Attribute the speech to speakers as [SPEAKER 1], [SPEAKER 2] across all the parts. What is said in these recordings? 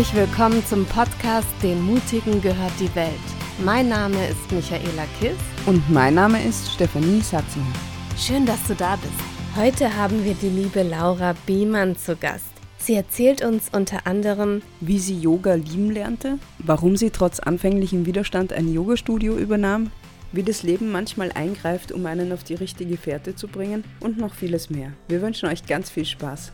[SPEAKER 1] Herzlich willkommen zum Podcast Den Mutigen gehört die Welt. Mein Name ist Michaela Kiss.
[SPEAKER 2] Und mein Name ist Stefanie Satzinger.
[SPEAKER 1] Schön, dass du da bist. Heute haben wir die liebe Laura Biemann zu Gast. Sie erzählt uns unter anderem,
[SPEAKER 2] wie sie Yoga lieben lernte, warum sie trotz anfänglichem Widerstand ein Yogastudio übernahm, wie das Leben manchmal eingreift, um einen auf die richtige Fährte zu bringen und noch vieles mehr. Wir wünschen euch ganz viel Spaß.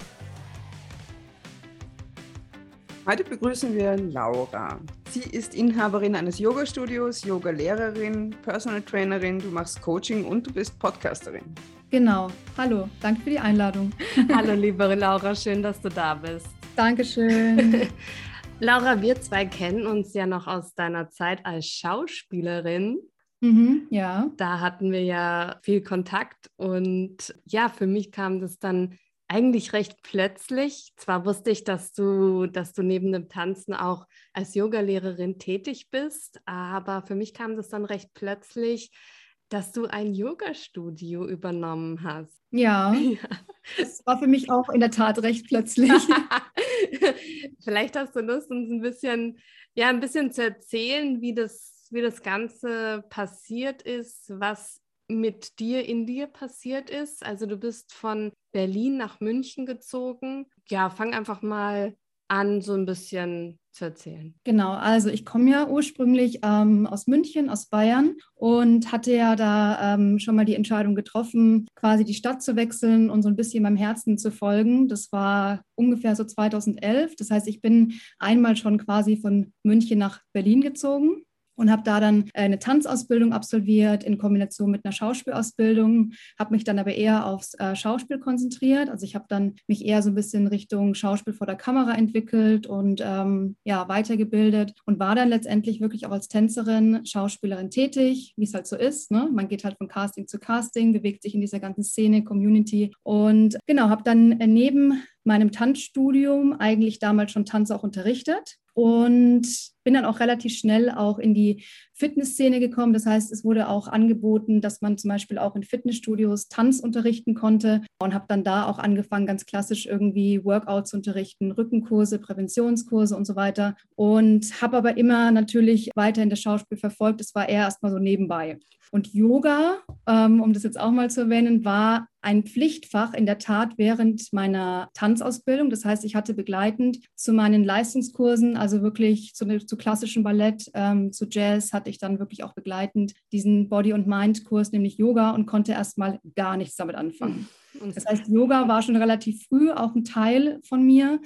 [SPEAKER 2] Heute begrüßen wir Laura. Sie ist Inhaberin eines Yoga-Studios, Yoga-Lehrerin, Personal Trainerin, du machst Coaching und du bist Podcasterin.
[SPEAKER 3] Genau. Hallo, danke für die Einladung.
[SPEAKER 1] Hallo, liebe Laura, schön, dass du da bist.
[SPEAKER 3] Dankeschön.
[SPEAKER 1] Laura, wir zwei kennen uns ja noch aus deiner Zeit als Schauspielerin.
[SPEAKER 3] Mhm, ja.
[SPEAKER 1] Da hatten wir ja viel Kontakt und ja, für mich kam das dann eigentlich recht plötzlich. Zwar wusste ich, dass du, dass du neben dem Tanzen auch als Yogalehrerin tätig bist, aber für mich kam das dann recht plötzlich, dass du ein Yoga-Studio übernommen hast.
[SPEAKER 3] Ja, ja, das war für mich auch in der Tat recht plötzlich.
[SPEAKER 1] Vielleicht hast du Lust, uns ein bisschen, ja, ein bisschen zu erzählen, wie das, wie das Ganze passiert ist, was mit dir in dir passiert ist. Also du bist von Berlin nach München gezogen. Ja, fang einfach mal an, so ein bisschen zu erzählen.
[SPEAKER 3] Genau, also ich komme ja ursprünglich ähm, aus München, aus Bayern und hatte ja da ähm, schon mal die Entscheidung getroffen, quasi die Stadt zu wechseln und so ein bisschen meinem Herzen zu folgen. Das war ungefähr so 2011. Das heißt, ich bin einmal schon quasi von München nach Berlin gezogen und habe da dann äh, eine Tanzausbildung absolviert in Kombination mit einer Schauspielausbildung, habe mich dann aber eher aufs äh, Schauspiel konzentriert. Also ich habe dann mich eher so ein bisschen Richtung Schauspiel vor der Kamera entwickelt und ähm, ja, weitergebildet und war dann letztendlich wirklich auch als Tänzerin, Schauspielerin tätig, wie es halt so ist. Ne? Man geht halt von Casting zu Casting, bewegt sich in dieser ganzen Szene, Community und genau, habe dann äh, neben meinem Tanzstudium eigentlich damals schon Tanz auch unterrichtet und bin dann auch relativ schnell auch in die Fitnessszene gekommen. Das heißt, es wurde auch angeboten, dass man zum Beispiel auch in Fitnessstudios Tanz unterrichten konnte und habe dann da auch angefangen, ganz klassisch irgendwie Workouts zu unterrichten, Rückenkurse, Präventionskurse und so weiter. Und habe aber immer natürlich weiterhin das Schauspiel verfolgt. Es war eher erstmal so nebenbei. Und Yoga, ähm, um das jetzt auch mal zu erwähnen, war ein Pflichtfach in der Tat während meiner Tanzausbildung. Das heißt, ich hatte begleitend zu meinen Leistungskursen, also wirklich zu, zu klassischem Ballett, ähm, zu Jazz, hatte ich dann wirklich auch begleitend diesen Body- und Mind-Kurs, nämlich Yoga, und konnte erstmal gar nichts damit anfangen. Das heißt, Yoga war schon relativ früh auch ein Teil von mir,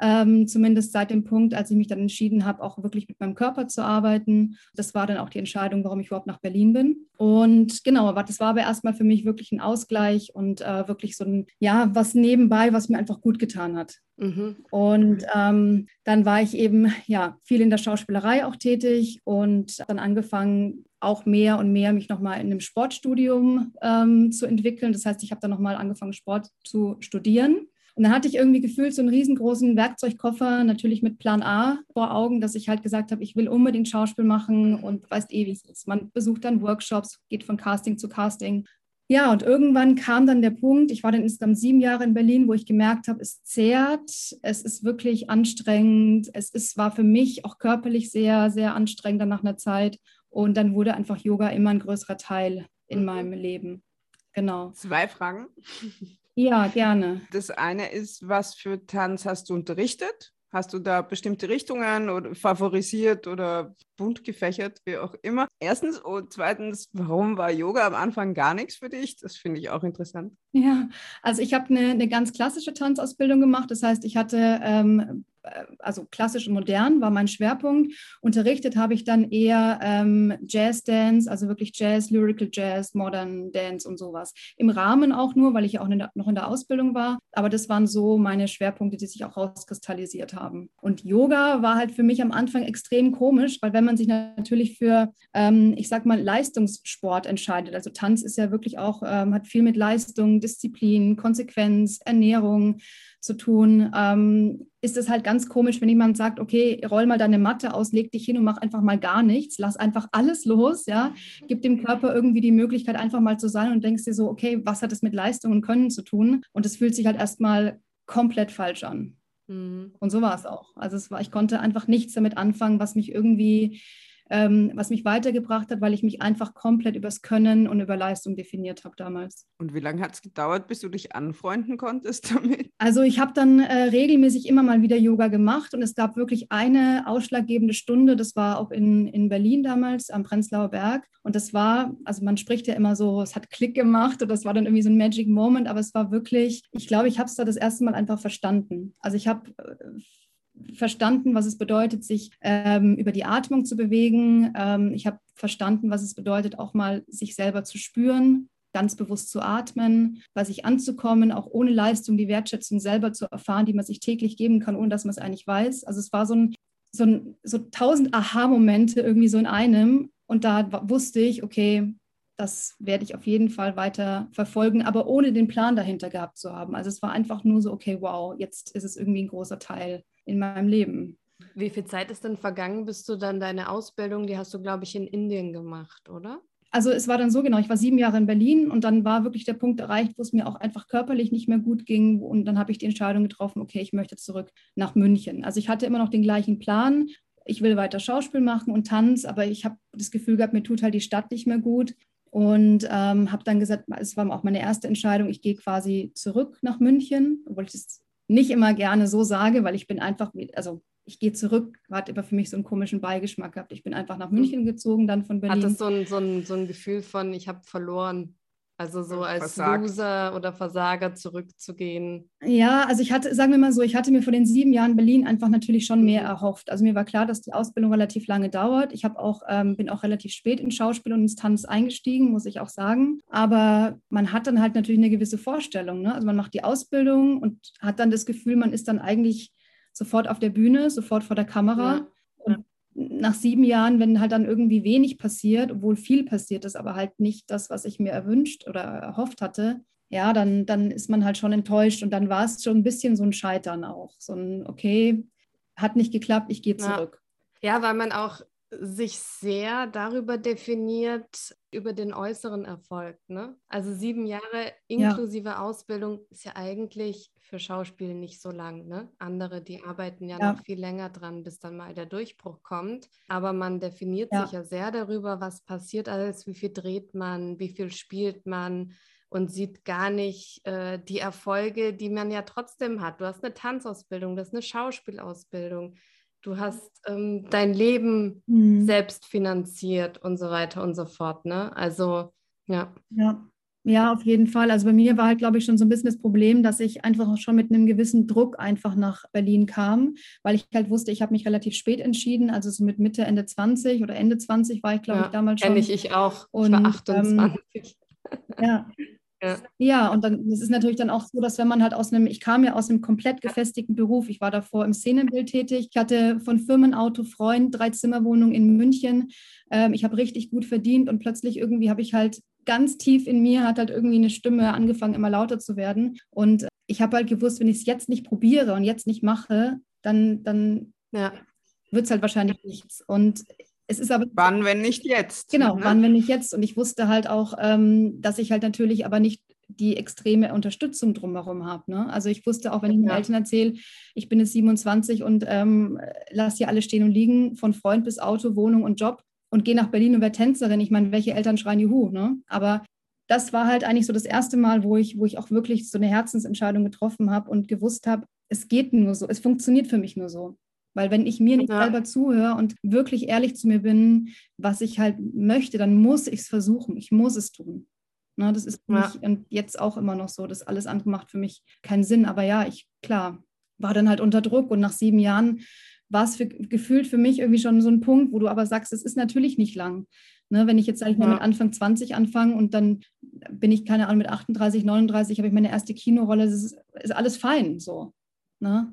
[SPEAKER 3] ähm, zumindest seit dem Punkt, als ich mich dann entschieden habe, auch wirklich mit meinem Körper zu arbeiten. Das war dann auch die Entscheidung, warum ich überhaupt nach Berlin bin. Und genau, das war aber erstmal für mich wirklich ein Ausgleich und äh, wirklich so ein, ja, was nebenbei, was mir einfach gut getan hat. Mhm. Und ähm, dann war ich eben ja viel in der Schauspielerei auch tätig und dann angefangen, auch mehr und mehr mich nochmal in einem Sportstudium ähm, zu entwickeln. Das heißt, ich habe dann nochmal angefangen, Sport zu studieren. Und dann hatte ich irgendwie gefühlt so einen riesengroßen Werkzeugkoffer, natürlich mit Plan A vor Augen, dass ich halt gesagt habe, ich will unbedingt Schauspiel machen und weißt eh, ist. Man besucht dann Workshops, geht von Casting zu Casting. Ja, und irgendwann kam dann der Punkt, ich war dann insgesamt sieben Jahre in Berlin, wo ich gemerkt habe, es zehrt, es ist wirklich anstrengend, es ist, war für mich auch körperlich sehr, sehr anstrengend dann nach einer Zeit. Und dann wurde einfach Yoga immer ein größerer Teil in mhm. meinem Leben. Genau.
[SPEAKER 2] Zwei Fragen.
[SPEAKER 3] Ja, gerne.
[SPEAKER 2] Das eine ist, was für Tanz hast du unterrichtet? Hast du da bestimmte Richtungen oder favorisiert oder bunt gefächert, wie auch immer? Erstens und zweitens, warum war Yoga am Anfang gar nichts für dich? Das finde ich auch interessant.
[SPEAKER 3] Ja, also ich habe eine, eine ganz klassische Tanzausbildung gemacht. Das heißt, ich hatte ähm, äh, also klassisch und modern war mein Schwerpunkt. Unterrichtet habe ich dann eher ähm, Jazz Dance, also wirklich Jazz, Lyrical Jazz, Modern Dance und sowas. Im Rahmen auch nur, weil ich ja auch in der, noch in der Ausbildung war. Aber das waren so meine Schwerpunkte, die sich auch rauskristallisiert haben. Und Yoga war halt für mich am Anfang extrem komisch, weil wenn man sich natürlich für, ähm, ich sag mal, Leistungssport entscheidet, also Tanz ist ja wirklich auch, ähm, hat viel mit Leistung, Disziplin, Konsequenz, Ernährung, zu tun, ähm, ist es halt ganz komisch, wenn jemand sagt, okay, roll mal deine Matte aus, leg dich hin und mach einfach mal gar nichts, lass einfach alles los, ja, gib dem Körper irgendwie die Möglichkeit, einfach mal zu sein und denkst dir so, okay, was hat es mit Leistung und Können zu tun? Und es fühlt sich halt erstmal komplett falsch an. Mhm. Und so war es auch. Also es war, ich konnte einfach nichts damit anfangen, was mich irgendwie ähm, was mich weitergebracht hat, weil ich mich einfach komplett übers Können und über Leistung definiert habe damals.
[SPEAKER 2] Und wie lange hat es gedauert, bis du dich anfreunden konntest damit?
[SPEAKER 3] Also ich habe dann äh, regelmäßig immer mal wieder Yoga gemacht und es gab wirklich eine ausschlaggebende Stunde, das war auch in, in Berlin damals am Prenzlauer Berg. Und das war, also man spricht ja immer so, es hat Klick gemacht und das war dann irgendwie so ein Magic Moment, aber es war wirklich, ich glaube, ich habe es da das erste Mal einfach verstanden. Also ich habe äh, verstanden, was es bedeutet, sich ähm, über die Atmung zu bewegen. Ähm, ich habe verstanden, was es bedeutet, auch mal sich selber zu spüren, ganz bewusst zu atmen, bei sich anzukommen, auch ohne Leistung die Wertschätzung selber zu erfahren, die man sich täglich geben kann, ohne dass man es eigentlich weiß. Also es war so ein so, ein, so tausend Aha-Momente irgendwie so in einem. Und da wusste ich, okay, das werde ich auf jeden Fall weiter verfolgen, aber ohne den Plan dahinter gehabt zu haben. Also es war einfach nur so, okay, wow, jetzt ist es irgendwie ein großer Teil in meinem Leben.
[SPEAKER 1] Wie viel Zeit ist denn vergangen, bis du dann deine Ausbildung, die hast du, glaube ich, in Indien gemacht, oder?
[SPEAKER 3] Also es war dann so genau, ich war sieben Jahre in Berlin und dann war wirklich der Punkt erreicht, wo es mir auch einfach körperlich nicht mehr gut ging. Und dann habe ich die Entscheidung getroffen, okay, ich möchte zurück nach München. Also ich hatte immer noch den gleichen Plan. Ich will weiter Schauspiel machen und Tanz, aber ich habe das Gefühl gehabt, mir tut halt die Stadt nicht mehr gut. Und ähm, habe dann gesagt, es war auch meine erste Entscheidung, ich gehe quasi zurück nach München, obwohl ich es nicht immer gerne so sage, weil ich bin einfach, also ich gehe zurück, hat immer für mich so einen komischen Beigeschmack gehabt. Ich bin einfach nach München gezogen, dann von Berlin.
[SPEAKER 1] Hat das so ein, so ein, so ein Gefühl von, ich habe verloren? Also so als Versagt. Loser oder Versager zurückzugehen.
[SPEAKER 3] Ja, also ich hatte, sagen wir mal so, ich hatte mir vor den sieben Jahren Berlin einfach natürlich schon mehr erhofft. Also mir war klar, dass die Ausbildung relativ lange dauert. Ich habe auch, ähm, bin auch relativ spät in Schauspiel und ins Tanz eingestiegen, muss ich auch sagen. Aber man hat dann halt natürlich eine gewisse Vorstellung. Ne? Also man macht die Ausbildung und hat dann das Gefühl, man ist dann eigentlich sofort auf der Bühne, sofort vor der Kamera. Ja. Nach sieben Jahren, wenn halt dann irgendwie wenig passiert, obwohl viel passiert ist, aber halt nicht das, was ich mir erwünscht oder erhofft hatte, ja, dann, dann ist man halt schon enttäuscht und dann war es schon ein bisschen so ein Scheitern auch. So ein, okay, hat nicht geklappt, ich gehe zurück.
[SPEAKER 1] Ja. ja, weil man auch sich sehr darüber definiert, über den äußeren Erfolg. Ne? Also sieben Jahre inklusive ja. Ausbildung ist ja eigentlich für Schauspiel nicht so lang. Ne? Andere, die arbeiten ja, ja, noch viel länger dran, bis dann mal der Durchbruch kommt. Aber man definiert ja. sich ja sehr darüber, was passiert alles, wie viel dreht man, wie viel spielt man und sieht gar nicht äh, die Erfolge, die man ja trotzdem hat. Du hast eine Tanzausbildung, du hast eine Schauspielausbildung du hast ähm, dein Leben mhm. selbst finanziert und so weiter und so fort. Ne? Also, ja.
[SPEAKER 3] Ja. Ja, auf jeden Fall. Also bei mir war halt, glaube ich, schon so ein bisschen das Problem, dass ich einfach schon mit einem gewissen Druck einfach nach Berlin kam, weil ich halt wusste, ich habe mich relativ spät entschieden, also so mit Mitte, Ende 20 oder Ende 20 war ich, glaube ja, ich, damals schon.
[SPEAKER 1] Kenne ich, ich auch. Und, ich war 28.
[SPEAKER 3] Ähm, ja, ja. ja, und dann es ist natürlich dann auch so, dass wenn man halt aus einem, ich kam ja aus einem komplett gefestigten Beruf, ich war davor im Szenenbild tätig, ich hatte von Firmenauto Freund, drei Zimmerwohnungen in München, ähm, ich habe richtig gut verdient und plötzlich irgendwie habe ich halt ganz tief in mir hat halt irgendwie eine Stimme angefangen, immer lauter zu werden und ich habe halt gewusst, wenn ich es jetzt nicht probiere und jetzt nicht mache, dann, dann ja. wird es halt wahrscheinlich nichts. Und es ist aber.
[SPEAKER 2] Wann, wenn nicht jetzt?
[SPEAKER 3] Genau, ne? wann, wenn nicht jetzt. Und ich wusste halt auch, ähm, dass ich halt natürlich aber nicht die extreme Unterstützung drumherum habe. Ne? Also ich wusste auch, wenn ich meinen ja. Eltern erzähle, ich bin jetzt 27 und ähm, lasse hier alles stehen und liegen, von Freund bis Auto, Wohnung und Job und gehe nach Berlin und werde Tänzerin. Ich meine, welche Eltern schreien Juhu, ne? Aber das war halt eigentlich so das erste Mal, wo ich, wo ich auch wirklich so eine Herzensentscheidung getroffen habe und gewusst habe, es geht nur so, es funktioniert für mich nur so. Weil wenn ich mir nicht ja. selber zuhöre und wirklich ehrlich zu mir bin, was ich halt möchte, dann muss ich es versuchen. Ich muss es tun. Na, das ist ja. mich und jetzt auch immer noch so. Das alles andere macht für mich keinen Sinn. Aber ja, ich, klar, war dann halt unter Druck und nach sieben Jahren war es für, gefühlt für mich irgendwie schon so ein Punkt, wo du aber sagst, es ist natürlich nicht lang. Ne, wenn ich jetzt, sage ich mal, ja. mit Anfang 20 anfange und dann bin ich, keine Ahnung, mit 38, 39 habe ich meine erste Kinorolle, das ist, ist alles fein so. Ne?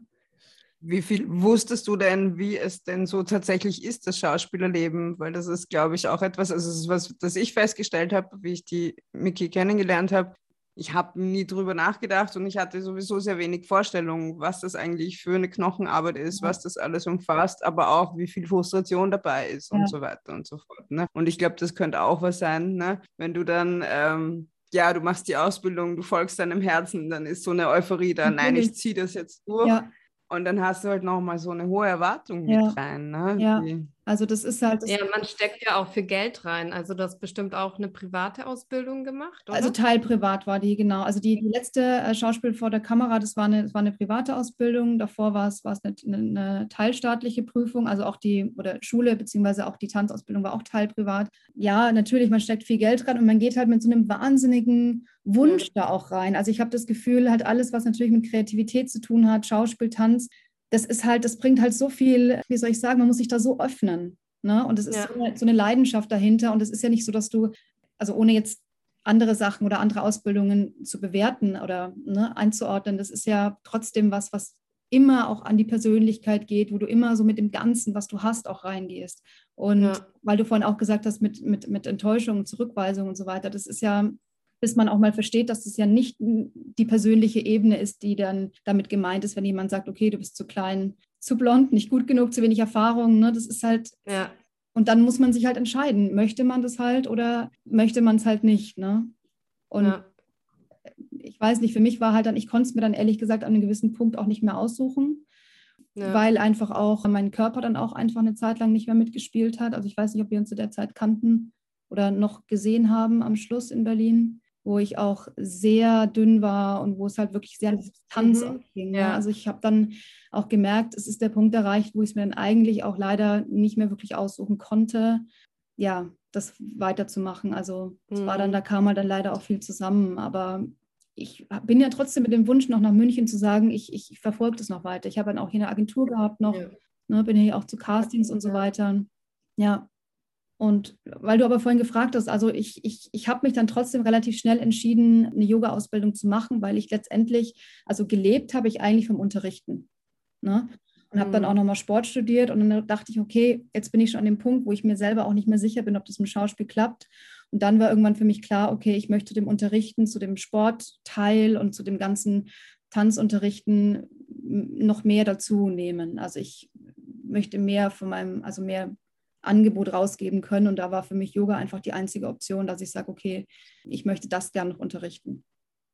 [SPEAKER 2] Wie viel wusstest du denn, wie es denn so tatsächlich ist, das Schauspielerleben? Weil das ist, glaube ich, auch etwas, also es ist was, das ich festgestellt habe, wie ich die Miki kennengelernt habe. Ich habe nie drüber nachgedacht und ich hatte sowieso sehr wenig Vorstellung, was das eigentlich für eine Knochenarbeit ist, was das alles umfasst, aber auch wie viel Frustration dabei ist und so weiter und so fort. Ne? Und ich glaube, das könnte auch was sein, ne? wenn du dann ähm, ja, du machst die Ausbildung, du folgst deinem Herzen, dann ist so eine Euphorie da, nein, ich ziehe das jetzt durch. Ja. Und dann hast du halt nochmal so eine hohe Erwartung
[SPEAKER 3] Ja.
[SPEAKER 2] mit rein. Ne?
[SPEAKER 3] Ja.
[SPEAKER 2] Die,
[SPEAKER 3] Also das ist halt, das,
[SPEAKER 1] Ja, man steckt ja auch viel Geld rein. Also du hast bestimmt auch eine private Ausbildung gemacht, oder?
[SPEAKER 3] also teilprivat war die, genau. Also die, die letzte äh, Schauspiel vor der Kamera, das war eine, das war eine private Ausbildung. Davor war es, war es eine, eine, eine teilstaatliche Prüfung, also auch die, oder Schule, beziehungsweise auch die Tanzausbildung war auch teilprivat. Ja, natürlich, man steckt viel Geld rein und man geht halt mit so einem wahnsinnigen Wunsch da auch rein. Also ich habe das Gefühl, halt alles, was natürlich mit Kreativität zu tun hat, Schauspiel, Tanz, das ist halt, das bringt halt so viel, wie soll ich sagen, man muss sich da so öffnen. Ne? Und es ist
[SPEAKER 1] Ja.
[SPEAKER 3] so, eine, so eine Leidenschaft dahinter. Und es ist ja nicht so, dass du, also ohne jetzt andere Sachen oder andere Ausbildungen zu bewerten oder ne, einzuordnen, das ist ja trotzdem was, was immer auch an die Persönlichkeit geht, wo du immer so mit dem Ganzen, was du hast, auch reingehst. Und
[SPEAKER 1] Ja.
[SPEAKER 3] weil du vorhin auch gesagt hast, mit, mit, mit Enttäuschung, Zurückweisung und so weiter, das ist ja, bis man auch mal versteht, dass das ja nicht die persönliche Ebene ist, die dann damit gemeint ist, wenn jemand sagt, okay, du bist zu klein, zu blond, nicht gut genug, zu wenig Erfahrung. Ne? Das ist halt,
[SPEAKER 1] ja.
[SPEAKER 3] und dann muss man sich halt entscheiden, möchte man das halt oder möchte man es halt nicht. Ne? Und
[SPEAKER 1] ja.
[SPEAKER 3] ich weiß nicht, für mich war halt dann, ich konnte es mir dann ehrlich gesagt an einem gewissen Punkt auch nicht mehr aussuchen,
[SPEAKER 1] Ja.
[SPEAKER 3] weil einfach auch mein Körper dann auch einfach eine Zeit lang nicht mehr mitgespielt hat. Also ich weiß nicht, ob wir uns zu der Zeit kannten oder noch gesehen haben am Schluss in Berlin, wo ich auch sehr dünn war und wo es halt wirklich sehr an die Substanz
[SPEAKER 1] Mhm.
[SPEAKER 3] ging.
[SPEAKER 1] Ja.
[SPEAKER 3] Ne? Also ich habe dann auch gemerkt, es ist der Punkt erreicht, wo ich es mir dann eigentlich auch leider nicht mehr wirklich aussuchen konnte, ja, das weiterzumachen. Also es war dann,
[SPEAKER 1] Mhm.
[SPEAKER 3] da kam halt dann leider auch viel zusammen, aber ich bin ja trotzdem mit dem Wunsch, noch nach München zu sagen, ich, ich, ich verfolge das noch weiter. Ich habe dann auch hier eine Agentur gehabt noch,
[SPEAKER 1] Ja.
[SPEAKER 3] ne, bin hier auch zu Castings und so weiter. Ja. Und weil du aber vorhin gefragt hast, also ich, ich, ich habe mich dann trotzdem relativ schnell entschieden, eine Yoga-Ausbildung zu machen, weil ich letztendlich, also gelebt habe ich eigentlich vom Unterrichten. Ne? Und habe dann
[SPEAKER 1] Mhm.
[SPEAKER 3] auch nochmal Sport studiert und dann dachte ich, okay, jetzt bin ich schon an dem Punkt, wo ich mir selber auch nicht mehr sicher bin, ob das mit dem Schauspiel klappt. Und dann war irgendwann für mich klar, okay, ich möchte dem Unterrichten, zu dem Sportteil und zu dem ganzen Tanzunterrichten noch mehr dazu nehmen. Also ich möchte mehr von meinem, also mehr Angebot rausgeben können. Und da war für mich Yoga einfach die einzige Option, dass ich sage, okay, ich möchte das gerne noch unterrichten.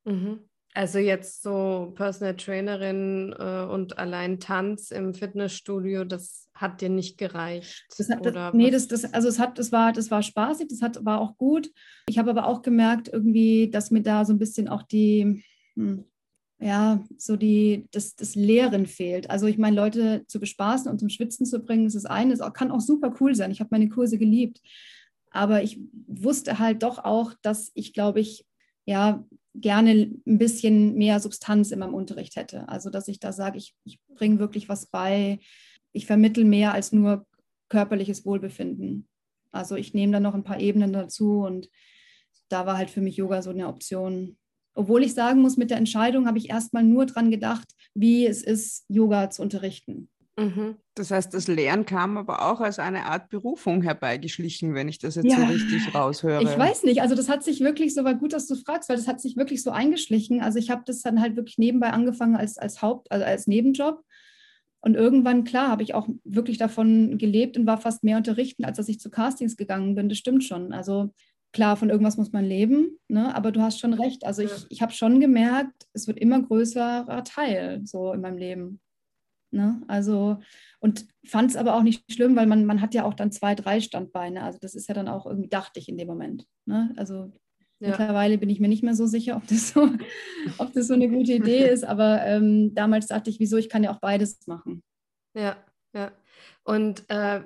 [SPEAKER 1] Mhm. Also jetzt so Personal Trainerin äh, und allein Tanz im Fitnessstudio, das hat dir nicht gereicht?
[SPEAKER 3] Das hat,
[SPEAKER 1] oder
[SPEAKER 3] das, nee, das, das, also es hat, das war, das war spaßig, das hat, war auch gut. Ich habe aber auch gemerkt, irgendwie, dass mir da so ein bisschen auch die, hm, ja, so die, das, das Lehren fehlt. Also ich meine, Leute zu bespaßen und zum Schwitzen zu bringen, ist das eine, das kann auch super cool sein. Ich habe meine Kurse geliebt. Aber ich wusste halt doch auch, dass ich, glaube ich, ja, gerne ein bisschen mehr Substanz in meinem Unterricht hätte. Also dass ich da sage, ich, ich bringe wirklich was bei, ich vermittel mehr als nur körperliches Wohlbefinden. Also ich nehme da noch ein paar Ebenen dazu und da war halt für mich Yoga so eine Option. Obwohl ich sagen muss, mit der Entscheidung habe ich erstmal nur dran gedacht, wie es ist, Yoga zu unterrichten.
[SPEAKER 1] Mhm.
[SPEAKER 2] das heißt, das Lehren kam aber auch als eine Art Berufung herbeigeschlichen, wenn ich das jetzt so
[SPEAKER 3] Ja,
[SPEAKER 2] richtig raushöre.
[SPEAKER 3] Ich weiß nicht, also das hat sich wirklich so, war gut, dass du fragst, weil das hat sich wirklich so eingeschlichen. Also ich habe das dann halt wirklich nebenbei angefangen als, als Haupt, also als Nebenjob. Und irgendwann, klar, habe ich auch wirklich davon gelebt und war fast mehr unterrichten, als dass ich zu Castings gegangen bin. Das stimmt schon. Also klar, von irgendwas muss man leben, ne? aber du hast schon recht. Also ich, ich habe schon gemerkt, es wird immer größerer Teil so in meinem Leben. Ne? Also, und fand es aber auch nicht schlimm, weil man, man hat ja auch dann zwei, drei Standbeine. Also das ist ja dann auch irgendwie, dachte ich in dem Moment. Ne? Also
[SPEAKER 1] Ja.
[SPEAKER 3] mittlerweile bin ich mir nicht mehr so sicher, ob das so, ob das so eine gute Idee ist. Aber ähm, damals dachte ich, wieso, ich kann ja auch beides machen.
[SPEAKER 1] Ja, ja. Und äh,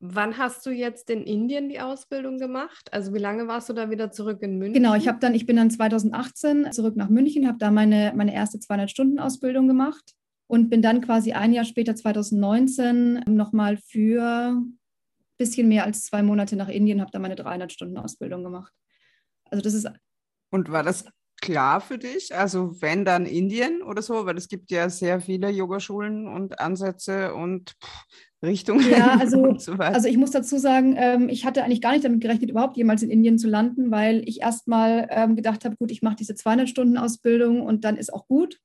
[SPEAKER 1] wann hast du jetzt in Indien die Ausbildung gemacht? Also wie lange warst du da wieder zurück in München?
[SPEAKER 3] Genau, ich habe dann, ich bin dann 2018 zurück nach München, habe da meine, meine erste 200-Stunden-Ausbildung gemacht und bin dann quasi ein Jahr später, 2019, nochmal für ein bisschen mehr als zwei Monate nach Indien, habe da meine 300-Stunden-Ausbildung gemacht. Also das ist
[SPEAKER 2] Und war das klar für dich? Also wenn dann Indien oder so, weil es gibt ja sehr viele Yogaschulen und Ansätze und pff, Richtungen
[SPEAKER 3] Ja, also-. Also ich muss dazu sagen, ähm, ich hatte eigentlich gar nicht damit gerechnet, überhaupt jemals in Indien zu landen, weil ich erstmal ähm, gedacht habe, gut, ich mache diese 200-Stunden-Ausbildung und dann ist auch gut.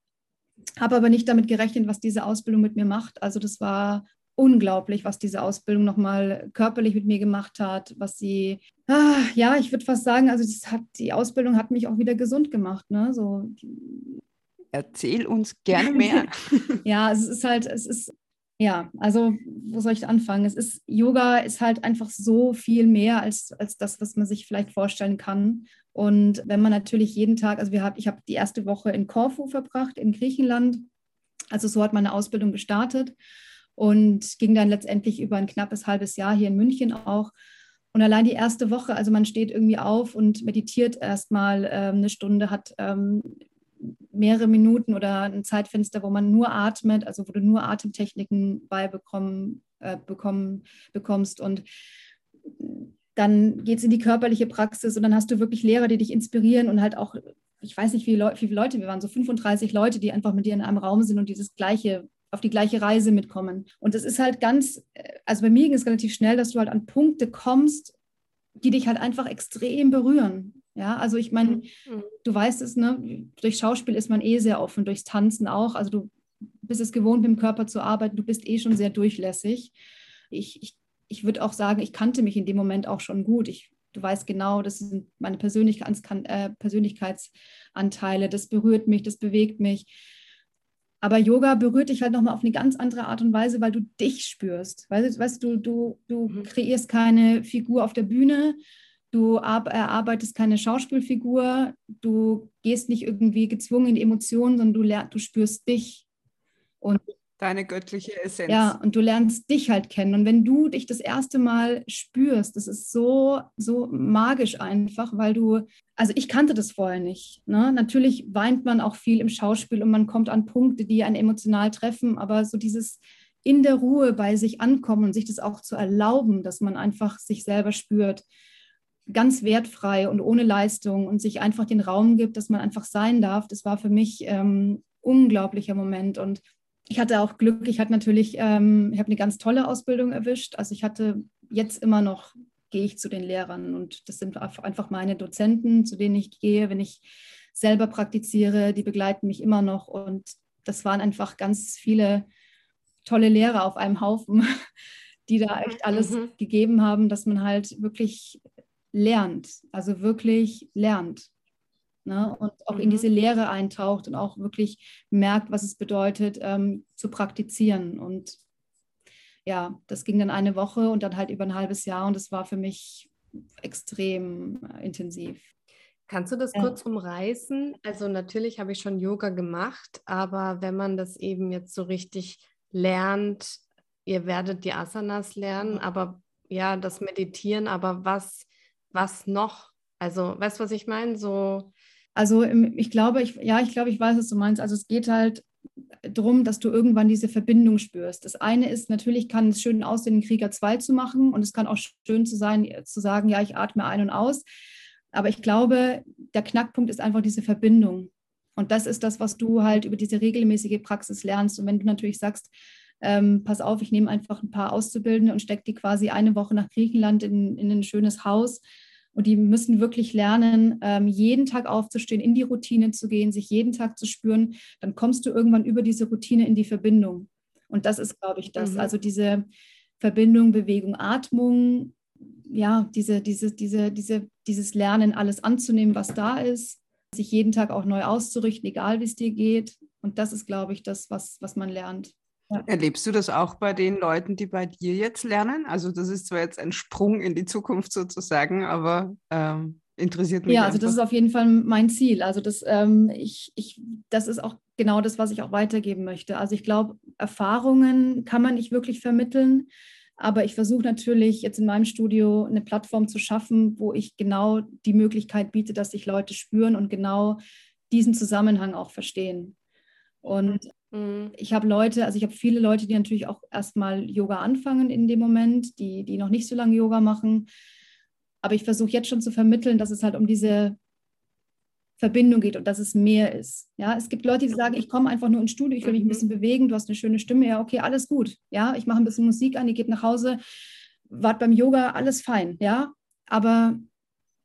[SPEAKER 3] Habe aber nicht damit gerechnet, was diese Ausbildung mit mir macht. Also das war unglaublich, was diese Ausbildung nochmal körperlich mit mir gemacht hat, was sie, ah, ja, ich würde fast sagen, also das hat, die Ausbildung hat mich auch wieder gesund gemacht. Ne? So,
[SPEAKER 2] Erzähl uns gerne mehr.
[SPEAKER 3] ja, es ist halt, es ist, ja, also wo soll ich anfangen? Es ist, Yoga ist halt einfach so viel mehr als, als das, was man sich vielleicht vorstellen kann. Und wenn man natürlich jeden Tag, also wir hab, ich habe die erste Woche in Korfu verbracht, in Griechenland. Also so hat meine Ausbildung gestartet und ging dann letztendlich über ein knappes halbes Jahr hier in München auch. Und allein die erste Woche, also man steht irgendwie auf und meditiert erstmal ähm, eine Stunde, hat ähm, mehrere Minuten oder ein Zeitfenster, wo man nur atmet, also wo du nur Atemtechniken beibekommen äh, bekommen, bekommst. Und dann geht es in die körperliche Praxis und dann hast du wirklich Lehrer, die dich inspirieren und halt auch, ich weiß nicht, wie, wie viele Leute wir waren, so 35 Leute, die einfach mit dir in einem Raum sind und dieses gleiche auf die gleiche Reise mitkommen. Und das ist halt ganz, äh, also bei mir ging es relativ schnell, dass du halt an Punkte kommst, die dich halt einfach extrem berühren. Ja, also ich meine, mhm. du weißt es, ne? Durch Schauspiel ist man eh sehr offen, durchs Tanzen auch. Also du bist es gewohnt, mit dem Körper zu arbeiten, du bist eh schon sehr durchlässig. Ich, ich, ich würde auch sagen, ich kannte mich in dem Moment auch schon gut. Ich, du weißt genau, das sind meine Persönlichkeits, äh, Persönlichkeitsanteile, das berührt mich, das bewegt mich. Aber Yoga berührt dich halt nochmal auf eine ganz andere Art und Weise, weil du dich spürst. Weißt, weißt du, du, du mhm. kreierst keine Figur auf der Bühne, du erarbeitest keine Schauspielfigur, du gehst nicht irgendwie gezwungen in die Emotionen, sondern du, lernst, du spürst dich.
[SPEAKER 2] Und Deine göttliche Essenz.
[SPEAKER 3] Ja, und du lernst dich halt kennen. Und wenn du dich das erste Mal spürst, das ist so, so magisch einfach, weil du, also ich kannte das vorher nicht. Ne? Natürlich weint man auch viel im Schauspiel und man kommt an Punkte, die einen emotional treffen, aber so dieses in der Ruhe bei sich ankommen und sich das auch zu erlauben, dass man einfach sich selber spürt, ganz wertfrei und ohne Leistung und sich einfach den Raum gibt, dass man einfach sein darf, das war für mich ähm, unglaublicher Moment. Und ich hatte auch Glück, ich hatte natürlich, ähm, ich habe eine ganz tolle Ausbildung erwischt. Also ich hatte jetzt immer noch, gehe ich zu den Lehrern und das sind einfach meine Dozenten, zu denen ich gehe, wenn ich selber praktiziere, die begleiten mich immer noch und das waren einfach ganz viele tolle Lehrer auf einem Haufen, die da echt alles mhm. gegeben haben, dass man halt wirklich lernt, also wirklich lernt ne? und auch mhm. in diese Lehre eintaucht und auch wirklich merkt, was es bedeutet, ähm, zu praktizieren. Und ja, das ging dann eine Woche und dann halt über ein halbes Jahr und es war für mich extrem äh, intensiv.
[SPEAKER 1] Kannst du das ja. kurz umreißen? Also natürlich habe ich schon Yoga gemacht, aber wenn man das eben jetzt so richtig lernt, ihr werdet die Asanas lernen, mhm. aber ja, das Meditieren, aber was, was noch? Also, weißt du, was ich meine? So
[SPEAKER 3] also ich glaube, ich, ja, ich glaube, ich weiß, was du meinst. Also es geht halt darum, dass du irgendwann diese Verbindung spürst. Das eine ist, natürlich kann es schön aussehen, den Krieger 2 zu machen und es kann auch schön zu sein, zu sagen, ja, ich atme ein und aus. Aber ich glaube, der Knackpunkt ist einfach diese Verbindung. Und das ist das, was du halt über diese regelmäßige Praxis lernst. Und wenn du natürlich sagst, ähm, pass auf, ich nehme einfach ein paar Auszubildende und stecke die quasi eine Woche nach Griechenland in, in ein schönes Haus, und die müssen wirklich lernen, ähm, jeden Tag aufzustehen, in die Routine zu gehen, sich jeden Tag zu spüren. Dann kommst du irgendwann über diese Routine in die Verbindung. Und das ist, glaube ich, das. Mhm. Also diese Verbindung, Bewegung, Atmung, ja, diese, diese, diese, diese, dieses Lernen, alles anzunehmen, was da ist, sich jeden Tag auch neu auszurichten, egal wie es dir geht. Und das ist, glaube ich, das, was, was man lernt.
[SPEAKER 2] Erlebst du das auch bei den Leuten, die bei dir jetzt lernen? Also das ist zwar jetzt ein Sprung in die Zukunft sozusagen, aber ähm, interessiert mich.
[SPEAKER 3] Ja, also das ist auf jeden Fall mein Ziel. Also das, ähm, ich, ich, das ist auch genau das, was ich auch weitergeben möchte. Also ich glaube, Erfahrungen kann man nicht wirklich vermitteln. Aber ich versuche natürlich jetzt in meinem Studio eine Plattform zu schaffen, wo ich genau die Möglichkeit biete, dass sich Leute spüren und genau diesen Zusammenhang auch verstehen. Und. Ich habe Leute, also ich habe viele Leute, die natürlich auch erstmal Yoga anfangen in dem Moment, die, die noch nicht so lange Yoga machen. Aber ich versuche jetzt schon zu vermitteln, dass es halt um diese Verbindung geht und dass es mehr ist. Ja, es gibt Leute, die sagen, ich komme einfach nur ins Studio, ich will mich ein mhm. bisschen bewegen, du hast eine schöne Stimme, ja, okay, alles gut. Ja, ich mache ein bisschen Musik an, ihr geht nach Hause, wart beim Yoga, alles fein, ja. Aber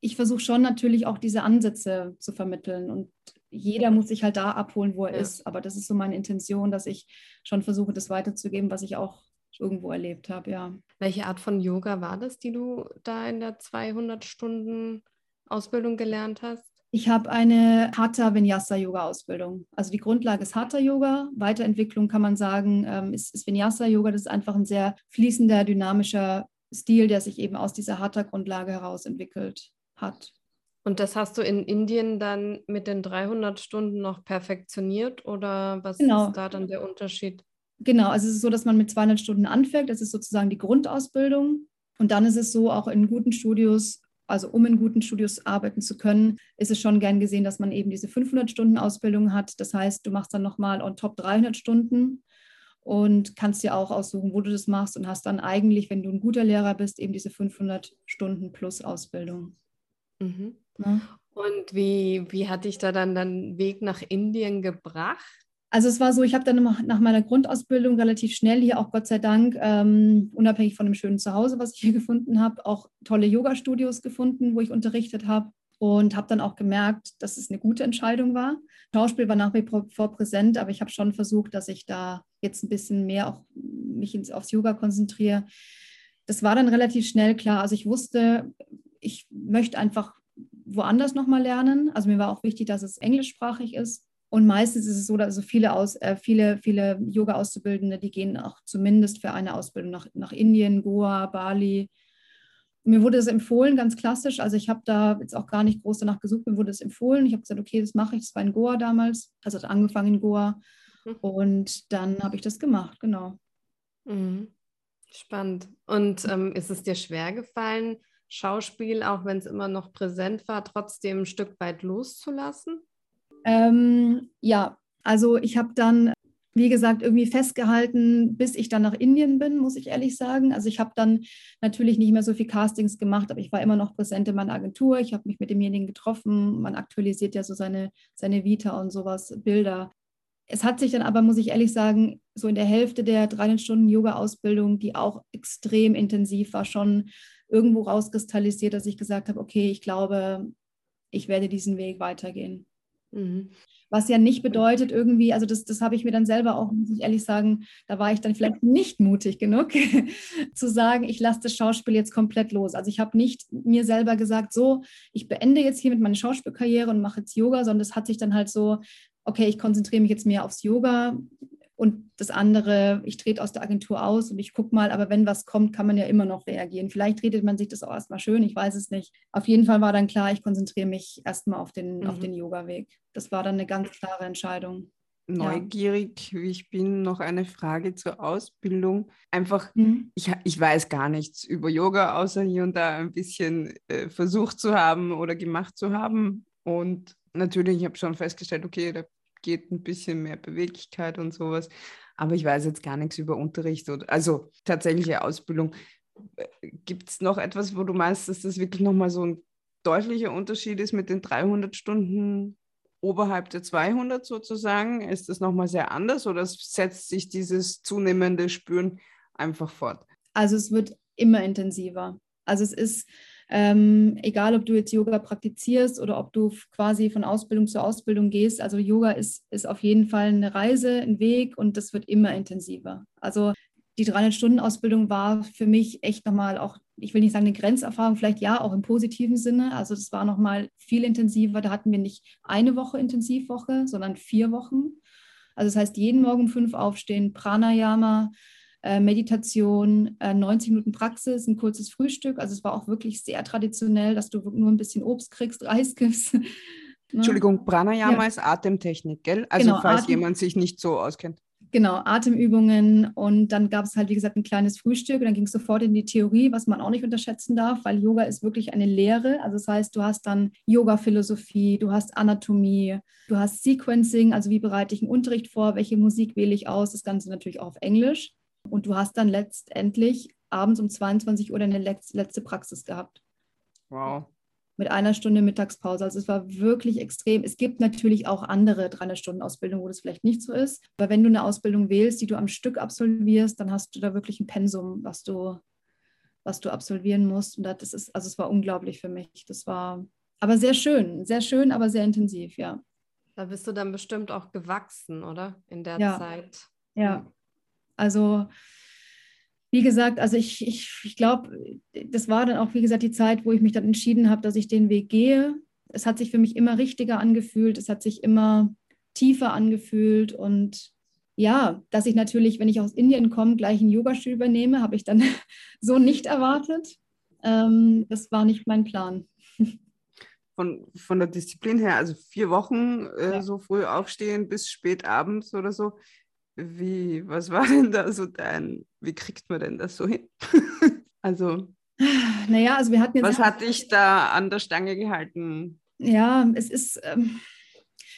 [SPEAKER 3] ich versuche schon natürlich auch diese Ansätze zu vermitteln und jeder muss sich halt da abholen, wo er ja. ist. Aber das ist so meine Intention, dass ich schon versuche, das weiterzugeben, was ich auch irgendwo erlebt habe, ja.
[SPEAKER 1] Welche Art von Yoga war das, die du da in der 200 Stunden Ausbildung gelernt hast?
[SPEAKER 3] Ich habe eine Hatha Vinyasa Yoga Ausbildung. Also die Grundlage ist Hatha Yoga. Weiterentwicklung kann man sagen, ähm, ist, ist Vinyasa Yoga. Das ist einfach ein sehr fließender, dynamischer Stil, der sich eben aus dieser Hatha Grundlage heraus entwickelt hat.
[SPEAKER 1] Und das hast du in Indien dann mit den 300 Stunden noch perfektioniert oder was
[SPEAKER 3] genau.
[SPEAKER 1] ist da dann der Unterschied?
[SPEAKER 3] Genau, also es ist so, dass man mit 200 Stunden anfängt. Das ist sozusagen die Grundausbildung. Und dann ist es so, auch in guten Studios also um in guten Studios arbeiten zu können, ist es schon gern gesehen, dass man eben diese 500 Stunden Ausbildung hat. Das heißt, du machst dann nochmal on top 300 Stunden und kannst dir auch aussuchen, wo du das machst und hast dann eigentlich, wenn du ein guter Lehrer bist, eben diese 500 Stunden plus Ausbildung.
[SPEAKER 1] Mhm. Ja. Und wie, wie hat dich da dann dein Weg nach Indien gebracht?
[SPEAKER 3] Also es war so, ich habe dann nach meiner Grundausbildung relativ schnell hier auch Gott sei Dank, ähm, unabhängig von dem schönen Zuhause, was ich hier gefunden habe, auch tolle Yoga-Studios gefunden, wo ich unterrichtet habe und habe dann auch gemerkt, dass es eine gute Entscheidung war. Schauspiel war nach wie vor präsent, aber ich habe schon versucht, dass ich da jetzt ein bisschen mehr auch mich ins, aufs Yoga konzentriere. Das war dann relativ schnell klar. Also ich wusste, ich möchte einfach woanders nochmal lernen. Also mir war auch wichtig, dass es englischsprachig ist. Und meistens ist es so, dass also viele, aus, äh, viele, viele Yoga-Auszubildende, die gehen auch zumindest für eine Ausbildung nach, nach Indien, Goa, Bali. Mir wurde es empfohlen, ganz klassisch. Also ich habe da jetzt auch gar nicht groß danach gesucht, mir wurde es empfohlen. Ich habe gesagt, okay, das mache ich. Das war in Goa damals. Also hat angefangen in Goa. Mhm. Und dann habe ich das gemacht, genau.
[SPEAKER 1] Mhm. Spannend. Und ähm, ist es dir schwer gefallen, Schauspiel, auch wenn es immer noch präsent war, trotzdem ein Stück weit loszulassen?
[SPEAKER 3] Ähm, ja, also ich habe dann, wie gesagt, irgendwie festgehalten, bis ich dann nach Indien bin, muss ich ehrlich sagen. Also ich habe dann natürlich nicht mehr so viel Castings gemacht, aber ich war immer noch präsent in meiner Agentur. Ich habe mich mit demjenigen getroffen. Man aktualisiert ja so seine, seine Vita und sowas, Bilder. Es hat sich dann aber, muss ich ehrlich sagen, so in der Hälfte der 300 Stunden Yoga-Ausbildung, die auch extrem intensiv war, schon irgendwo rauskristallisiert, dass ich gesagt habe, okay, ich glaube, ich werde diesen Weg weitergehen. Mhm. Was ja nicht bedeutet irgendwie, also das, das habe ich mir dann selber auch, muss ich ehrlich sagen, da war ich dann vielleicht nicht mutig genug, zu sagen, ich lasse das Schauspiel jetzt komplett los. Also ich habe nicht mir selber gesagt, so, ich beende jetzt hier mit meiner Schauspielkarriere und mache jetzt Yoga, sondern es hat sich dann halt so, okay, ich konzentriere mich jetzt mehr aufs Yoga, und das andere, ich trete aus der Agentur aus und ich gucke mal, aber wenn was kommt, kann man ja immer noch reagieren. Vielleicht redet man sich das auch erstmal schön, ich weiß es nicht. Auf jeden Fall war dann klar, ich konzentriere mich erstmal auf den, mhm. den Yoga-Weg. Das war dann eine ganz klare Entscheidung.
[SPEAKER 2] Neugierig, ja. wie ich bin, noch eine Frage zur Ausbildung. Einfach, mhm. ich, ich weiß gar nichts über Yoga, außer hier und da ein bisschen äh, versucht zu haben oder gemacht zu haben. Und natürlich, ich habe schon festgestellt, okay, da geht ein bisschen mehr Beweglichkeit und sowas. Aber ich weiß jetzt gar nichts über Unterricht oder also tatsächliche Ausbildung. Gibt es noch etwas, wo du meinst, dass das wirklich nochmal so ein deutlicher Unterschied ist mit den 300 Stunden oberhalb der 200 sozusagen? Ist das nochmal sehr anders oder setzt sich dieses zunehmende Spüren einfach fort?
[SPEAKER 3] Also es wird immer intensiver. Also es ist ähm, egal, ob du jetzt Yoga praktizierst oder ob du quasi von Ausbildung zu Ausbildung gehst. Also Yoga ist, ist auf jeden Fall eine Reise, ein Weg und das wird immer intensiver. Also die 300-Stunden-Ausbildung war für mich echt nochmal auch, ich will nicht sagen eine Grenzerfahrung, vielleicht ja, auch im positiven Sinne. Also das war nochmal viel intensiver. Da hatten wir nicht eine Woche Intensivwoche, sondern vier Wochen. Also das heißt, jeden Morgen fünf aufstehen, Pranayama, äh, Meditation, 90 äh, Minuten Praxis, ein kurzes Frühstück. Also es war auch wirklich sehr traditionell, dass du nur ein bisschen Obst kriegst, Reis gibst.
[SPEAKER 2] ne? Entschuldigung, Pranayama ja. ist Atemtechnik, gell? Also genau, falls Atem jemand sich nicht so auskennt.
[SPEAKER 3] Genau, Atemübungen und dann gab es halt, wie gesagt, ein kleines Frühstück und dann ging es sofort in die Theorie, was man auch nicht unterschätzen darf, weil Yoga ist wirklich eine Lehre. Also das heißt, du hast dann Yoga-Philosophie, du hast Anatomie, du hast Sequencing, also wie bereite ich einen Unterricht vor, welche Musik wähle ich aus, das Ganze natürlich auch auf Englisch. Und du hast dann letztendlich abends um 22 Uhr deine letzte Praxis gehabt.
[SPEAKER 2] Wow.
[SPEAKER 3] Mit einer Stunde Mittagspause. Also es war wirklich extrem. Es gibt natürlich auch andere 300 Stunden Ausbildung, wo das vielleicht nicht so ist. Aber wenn du eine Ausbildung wählst, die du am Stück absolvierst, dann hast du da wirklich ein Pensum, was du, was du absolvieren musst. Und das ist, also es war unglaublich für mich. Das war aber sehr schön, sehr schön, aber sehr intensiv, ja.
[SPEAKER 1] Da bist du dann bestimmt auch gewachsen, oder? In der
[SPEAKER 3] ja.
[SPEAKER 1] Zeit.
[SPEAKER 3] Ja, also wie gesagt, also ich, ich, ich glaube, das war dann auch, wie gesagt, die Zeit, wo ich mich dann entschieden habe, dass ich den Weg gehe. Es hat sich für mich immer richtiger angefühlt, es hat sich immer tiefer angefühlt und ja, dass ich natürlich, wenn ich aus Indien komme, gleich ein Yogastuhl übernehme, habe ich dann so nicht erwartet. Ähm, das war nicht mein Plan.
[SPEAKER 2] Von, von der Disziplin her, also vier Wochen äh, ja. so früh aufstehen bis spät abends oder so. Wie, was war denn da so dein, wie kriegt man denn das so hin? also.
[SPEAKER 3] Naja, also wir hatten jetzt.
[SPEAKER 2] Was hat dich da an der Stange gehalten?
[SPEAKER 3] Ja, es ist. Ähm,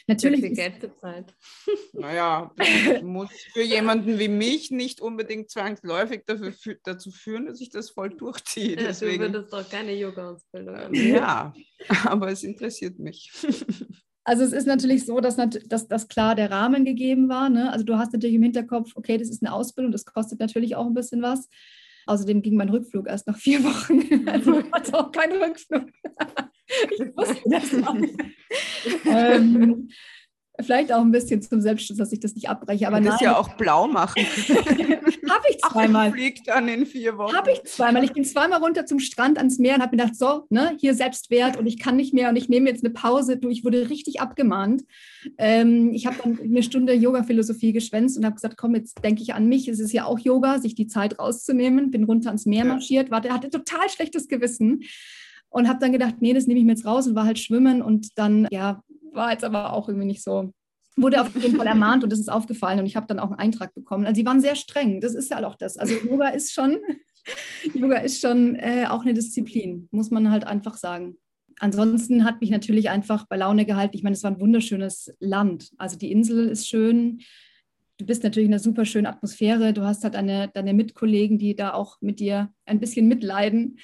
[SPEAKER 3] Natürlich.
[SPEAKER 1] Viel Geld bezahlt.
[SPEAKER 2] Naja, muss für jemanden wie mich nicht unbedingt zwangsläufig dafür, dazu führen, dass ich das voll durchziehe.
[SPEAKER 1] Ja, Deswegen. Du würdest doch keine Yoga-Ausbildung haben.
[SPEAKER 2] Ja, aber es interessiert mich.
[SPEAKER 3] Also es ist natürlich so, dass, dass, dass klar der Rahmen gegeben war. Ne? Also du hast natürlich im Hinterkopf, okay, das ist eine Ausbildung, das kostet natürlich auch ein bisschen was. Außerdem ging mein Rückflug erst nach vier Wochen. Also ich hatte auch keinen Rückflug. ich wusste das noch. ähm, vielleicht auch ein bisschen zum Selbstschutz, dass ich das nicht abbreche. Aber
[SPEAKER 2] das ja auch blau machen.
[SPEAKER 3] habe ich zweimal.
[SPEAKER 2] Ach, fliegt dann in vier Wochen.
[SPEAKER 3] Habe ich zweimal. Ich bin zweimal runter zum Strand ans Meer und habe mir gedacht, so, ne, hier Selbstwert und ich kann nicht mehr und ich nehme jetzt eine Pause. Du, ich wurde richtig abgemahnt. Ähm, ich habe dann eine Stunde Yoga-Philosophie geschwänzt und habe gesagt, komm, jetzt denke ich an mich. Es ist ja auch Yoga, sich die Zeit rauszunehmen. Bin runter ans Meer ja. marschiert, war, hatte total schlechtes Gewissen und habe dann gedacht, nee, das nehme ich mir jetzt raus und war halt schwimmen und dann, ja, war jetzt aber auch irgendwie nicht so. Wurde auf jeden Fall ermahnt und das ist aufgefallen und ich habe dann auch einen Eintrag bekommen. Also sie waren sehr streng, das ist ja auch das. Also Yoga ist schon, Yoga ist schon äh, auch eine Disziplin, muss man halt einfach sagen. Ansonsten hat mich natürlich einfach bei Laune gehalten. Ich meine, es war ein wunderschönes Land. Also die Insel ist schön. Du bist natürlich in einer super schönen Atmosphäre. Du hast halt deine, deine Mitkollegen, die da auch mit dir ein bisschen mitleiden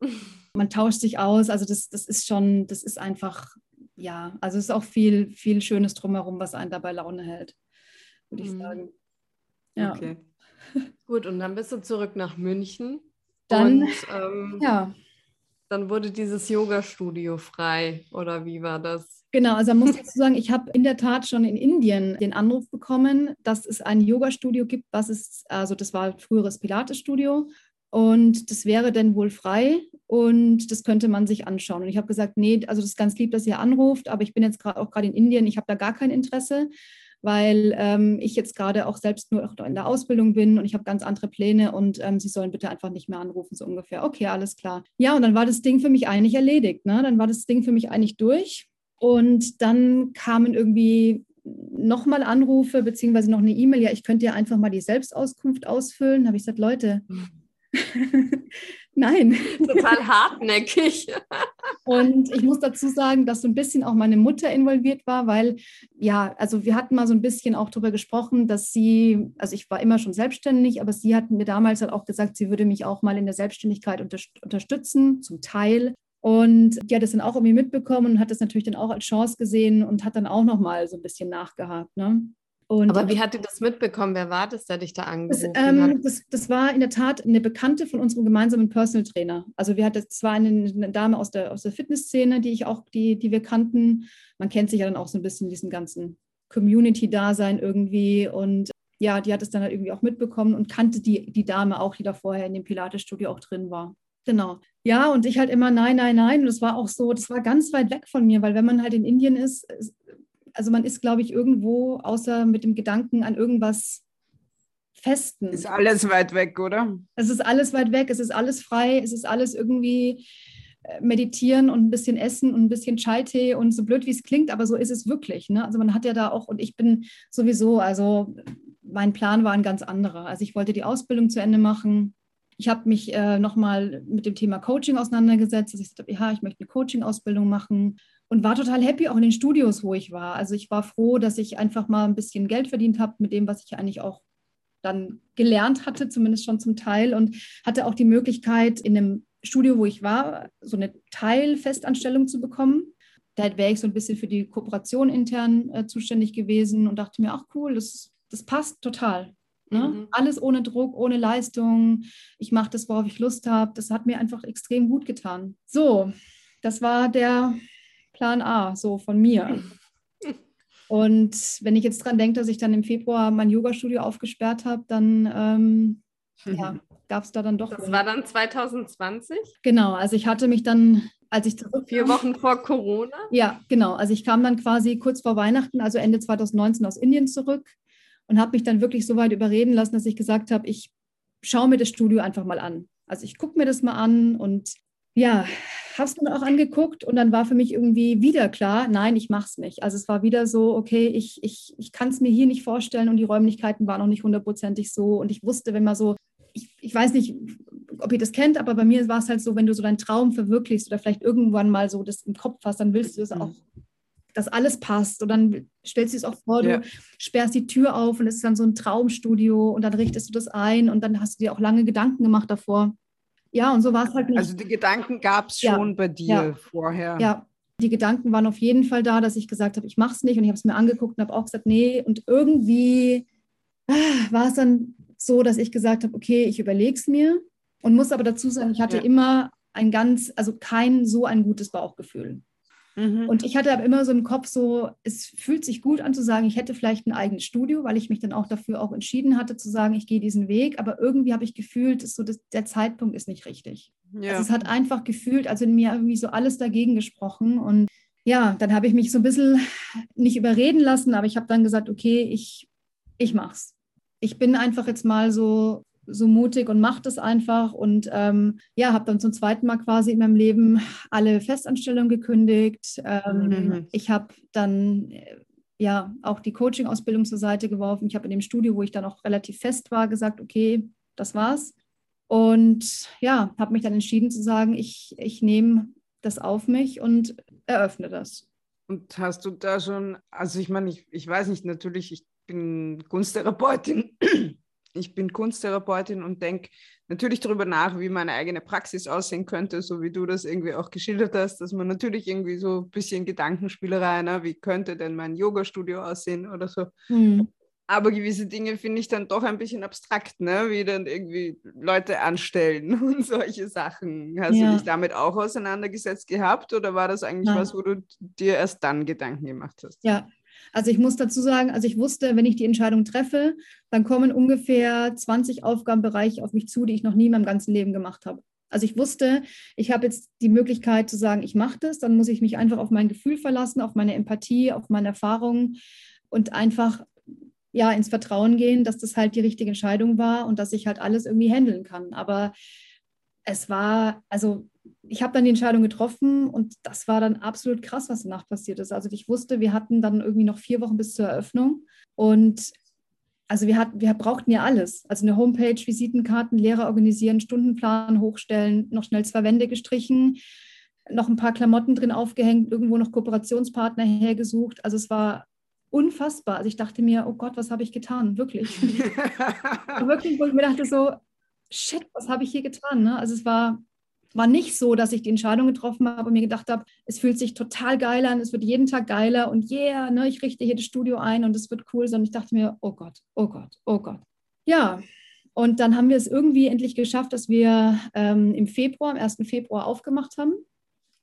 [SPEAKER 3] man tauscht sich aus. Also das, das ist schon, das ist einfach, ja, also es ist auch viel, viel Schönes drumherum, was einen dabei Laune hält, würde ich mhm. sagen.
[SPEAKER 1] Ja. Okay. Gut, und dann bist du zurück nach München.
[SPEAKER 3] Dann, und, ähm, ja.
[SPEAKER 1] Dann wurde dieses Yoga-Studio frei, oder wie war das?
[SPEAKER 3] Genau, also man muss dazu sagen, ich habe in der Tat schon in Indien den Anruf bekommen, dass es ein Yoga-Studio gibt, was ist, also das war früheres Pilates-Studio und das wäre dann wohl frei und das könnte man sich anschauen. Und ich habe gesagt, nee, also das ist ganz lieb, dass ihr anruft, aber ich bin jetzt gerade auch gerade in Indien, ich habe da gar kein Interesse, weil ähm, ich jetzt gerade auch selbst nur in der Ausbildung bin und ich habe ganz andere Pläne und ähm, Sie sollen bitte einfach nicht mehr anrufen, so ungefähr. Okay, alles klar. Ja, und dann war das Ding für mich eigentlich erledigt. Ne? Dann war das Ding für mich eigentlich durch. Und dann kamen irgendwie nochmal Anrufe, beziehungsweise noch eine E-Mail. Ja, ich könnte ja einfach mal die Selbstauskunft ausfüllen. Da habe ich gesagt, Leute, Nein.
[SPEAKER 1] Total hartnäckig.
[SPEAKER 3] Und ich muss dazu sagen, dass so ein bisschen auch meine Mutter involviert war, weil ja, also wir hatten mal so ein bisschen auch darüber gesprochen, dass sie, also ich war immer schon selbstständig, aber sie hat mir damals halt auch gesagt, sie würde mich auch mal in der Selbstständigkeit unter, unterstützen, zum Teil. Und die hat das dann auch irgendwie mitbekommen und hat das natürlich dann auch als Chance gesehen und hat dann auch nochmal so ein bisschen nachgehakt. Ne?
[SPEAKER 1] Und Aber wie hat ihr das mitbekommen? Wer war das, der dich da angerufen
[SPEAKER 3] das, ähm, das, das, war in der Tat eine Bekannte von unserem gemeinsamen Personal Trainer. Also wir hatten, das war eine, eine, Dame aus der, aus der Fitnessszene, die ich auch, die, die wir kannten. Man kennt sich ja dann auch so ein bisschen in diesem ganzen Community-Dasein irgendwie. Und ja, die hat es dann halt irgendwie auch mitbekommen und kannte die, die Dame auch, die da vorher in dem Pilates-Studio auch drin war. Genau. Ja, und ich halt immer nein, nein, nein. Und das war auch so, das war ganz weit weg von mir, weil wenn man halt in Indien ist, also man ist, glaube ich, irgendwo, außer mit dem Gedanken an irgendwas Festen.
[SPEAKER 2] Ist alles weit weg, oder?
[SPEAKER 3] Es ist alles weit weg, es ist alles frei, es ist alles irgendwie äh, meditieren und ein bisschen essen und ein bisschen Chai-Tee und so blöd wie es klingt, aber so ist es wirklich. Ne? Also man hat ja da auch, und ich bin sowieso, also mein Plan war ein ganz anderer. Also ich wollte die Ausbildung zu Ende machen. Ich habe mich äh, nochmal mit dem Thema Coaching auseinandergesetzt, dass ich gesagt habe, ja, ich möchte eine Coaching-Ausbildung machen und war total happy auch in den Studios, wo ich war. Also ich war froh, dass ich einfach mal ein bisschen Geld verdient habe mit dem, was ich eigentlich auch dann gelernt hatte, zumindest schon zum Teil und hatte auch die Möglichkeit in einem Studio, wo ich war, so eine Teilfestanstellung zu bekommen. Da wäre ich so ein bisschen für die Kooperation intern äh, zuständig gewesen und dachte mir, ach cool, das, das passt total. Ne? Mhm. Alles ohne Druck, ohne Leistung. Ich mache das, worauf ich Lust habe. Das hat mir einfach extrem gut getan. So, das war der Plan A, so von mir. Und wenn ich jetzt dran denke, dass ich dann im Februar mein Yoga-Studio aufgesperrt habe, dann ähm, ja, gab es da dann doch.
[SPEAKER 1] Das war dann 2020?
[SPEAKER 3] Genau, also ich hatte mich dann als ich
[SPEAKER 1] zurückkam, vier Wochen vor Corona?
[SPEAKER 3] Ja, genau. Also ich kam dann quasi kurz vor Weihnachten, also Ende 2019 aus Indien zurück und habe mich dann wirklich so weit überreden lassen, dass ich gesagt habe, ich schaue mir das Studio einfach mal an. Also ich gucke mir das mal an und ja, habe es dann auch angeguckt und dann war für mich irgendwie wieder klar, nein, ich mache es nicht. Also es war wieder so, okay, ich, ich, ich kann es mir hier nicht vorstellen und die Räumlichkeiten waren noch nicht hundertprozentig so und ich wusste, wenn man so, ich, ich weiß nicht, ob ihr das kennt, aber bei mir war es halt so, wenn du so deinen Traum verwirklichst oder vielleicht irgendwann mal so das im Kopf hast, dann willst du es mhm. auch, dass alles passt und dann stellst du es auch vor, du ja. sperrst die Tür auf und es ist dann so ein Traumstudio und dann richtest du das ein und dann hast du dir auch lange Gedanken gemacht davor. Ja, und so war es halt nicht.
[SPEAKER 2] Also die Gedanken gab es schon ja, bei dir
[SPEAKER 3] ja,
[SPEAKER 2] vorher.
[SPEAKER 3] Ja, die Gedanken waren auf jeden Fall da, dass ich gesagt habe, ich mache es nicht. Und ich habe es mir angeguckt und habe auch gesagt, nee. Und irgendwie ah, war es dann so, dass ich gesagt habe, okay, ich überlege es mir. Und muss aber dazu sagen, ich hatte ja. immer ein ganz, also kein so ein gutes Bauchgefühl. Mhm. Und ich hatte aber immer so im Kopf so, es fühlt sich gut an zu sagen, ich hätte vielleicht ein eigenes Studio, weil ich mich dann auch dafür auch entschieden hatte zu sagen, ich gehe diesen Weg. Aber irgendwie habe ich gefühlt, so das, der Zeitpunkt ist nicht richtig. Ja. Also es hat einfach gefühlt, also in mir irgendwie so alles dagegen gesprochen. Und ja, dann habe ich mich so ein bisschen nicht überreden lassen, aber ich habe dann gesagt, okay, ich, ich mach's. Ich bin einfach jetzt mal so so mutig und mache das einfach. Und ähm, ja, habe dann zum zweiten Mal quasi in meinem Leben alle Festanstellungen gekündigt. Ähm, mhm. Ich habe dann äh, ja auch die Coaching-Ausbildung zur Seite geworfen. Ich habe in dem Studio, wo ich dann auch relativ fest war, gesagt, okay, das war's. Und ja, habe mich dann entschieden zu sagen, ich, ich nehme das auf mich und eröffne das.
[SPEAKER 2] Und hast du da schon, also ich meine, ich, ich weiß nicht, natürlich, ich bin Kunsttherapeutin ich bin Kunsttherapeutin und denke natürlich darüber nach, wie meine eigene Praxis aussehen könnte, so wie du das irgendwie auch geschildert hast, dass man natürlich irgendwie so ein bisschen Gedankenspielerei, ne? wie könnte denn mein Yoga-Studio aussehen oder so. Mhm. Aber gewisse Dinge finde ich dann doch ein bisschen abstrakt, ne? wie dann irgendwie Leute anstellen und solche Sachen. Hast ja. du dich damit auch auseinandergesetzt gehabt oder war das eigentlich ja. was, wo du dir erst dann Gedanken gemacht hast?
[SPEAKER 3] Ja, also ich muss dazu sagen, also ich wusste, wenn ich die Entscheidung treffe, dann kommen ungefähr 20 Aufgabenbereiche auf mich zu, die ich noch nie in meinem ganzen Leben gemacht habe. Also ich wusste, ich habe jetzt die Möglichkeit zu sagen, ich mache das, dann muss ich mich einfach auf mein Gefühl verlassen, auf meine Empathie, auf meine Erfahrungen und einfach ja ins Vertrauen gehen, dass das halt die richtige Entscheidung war und dass ich halt alles irgendwie handeln kann. Aber es war, also ich habe dann die Entscheidung getroffen und das war dann absolut krass, was danach passiert ist. Also ich wusste, wir hatten dann irgendwie noch vier Wochen bis zur Eröffnung und also wir, hatten, wir brauchten ja alles. Also eine Homepage, Visitenkarten, Lehrer organisieren, Stundenplan hochstellen, noch schnell zwei Wände gestrichen, noch ein paar Klamotten drin aufgehängt, irgendwo noch Kooperationspartner hergesucht. Also es war unfassbar. Also ich dachte mir, oh Gott, was habe ich getan? Wirklich. wirklich, wo ich mir dachte so, shit, was habe ich hier getan? Ne? Also es war war nicht so, dass ich die Entscheidung getroffen habe und mir gedacht habe, es fühlt sich total geil an, es wird jeden Tag geiler und yeah, ne, ich richte hier das Studio ein und es wird cool, sondern ich dachte mir, oh Gott, oh Gott, oh Gott. Ja, und dann haben wir es irgendwie endlich geschafft, dass wir ähm, im Februar, am 1. Februar aufgemacht haben.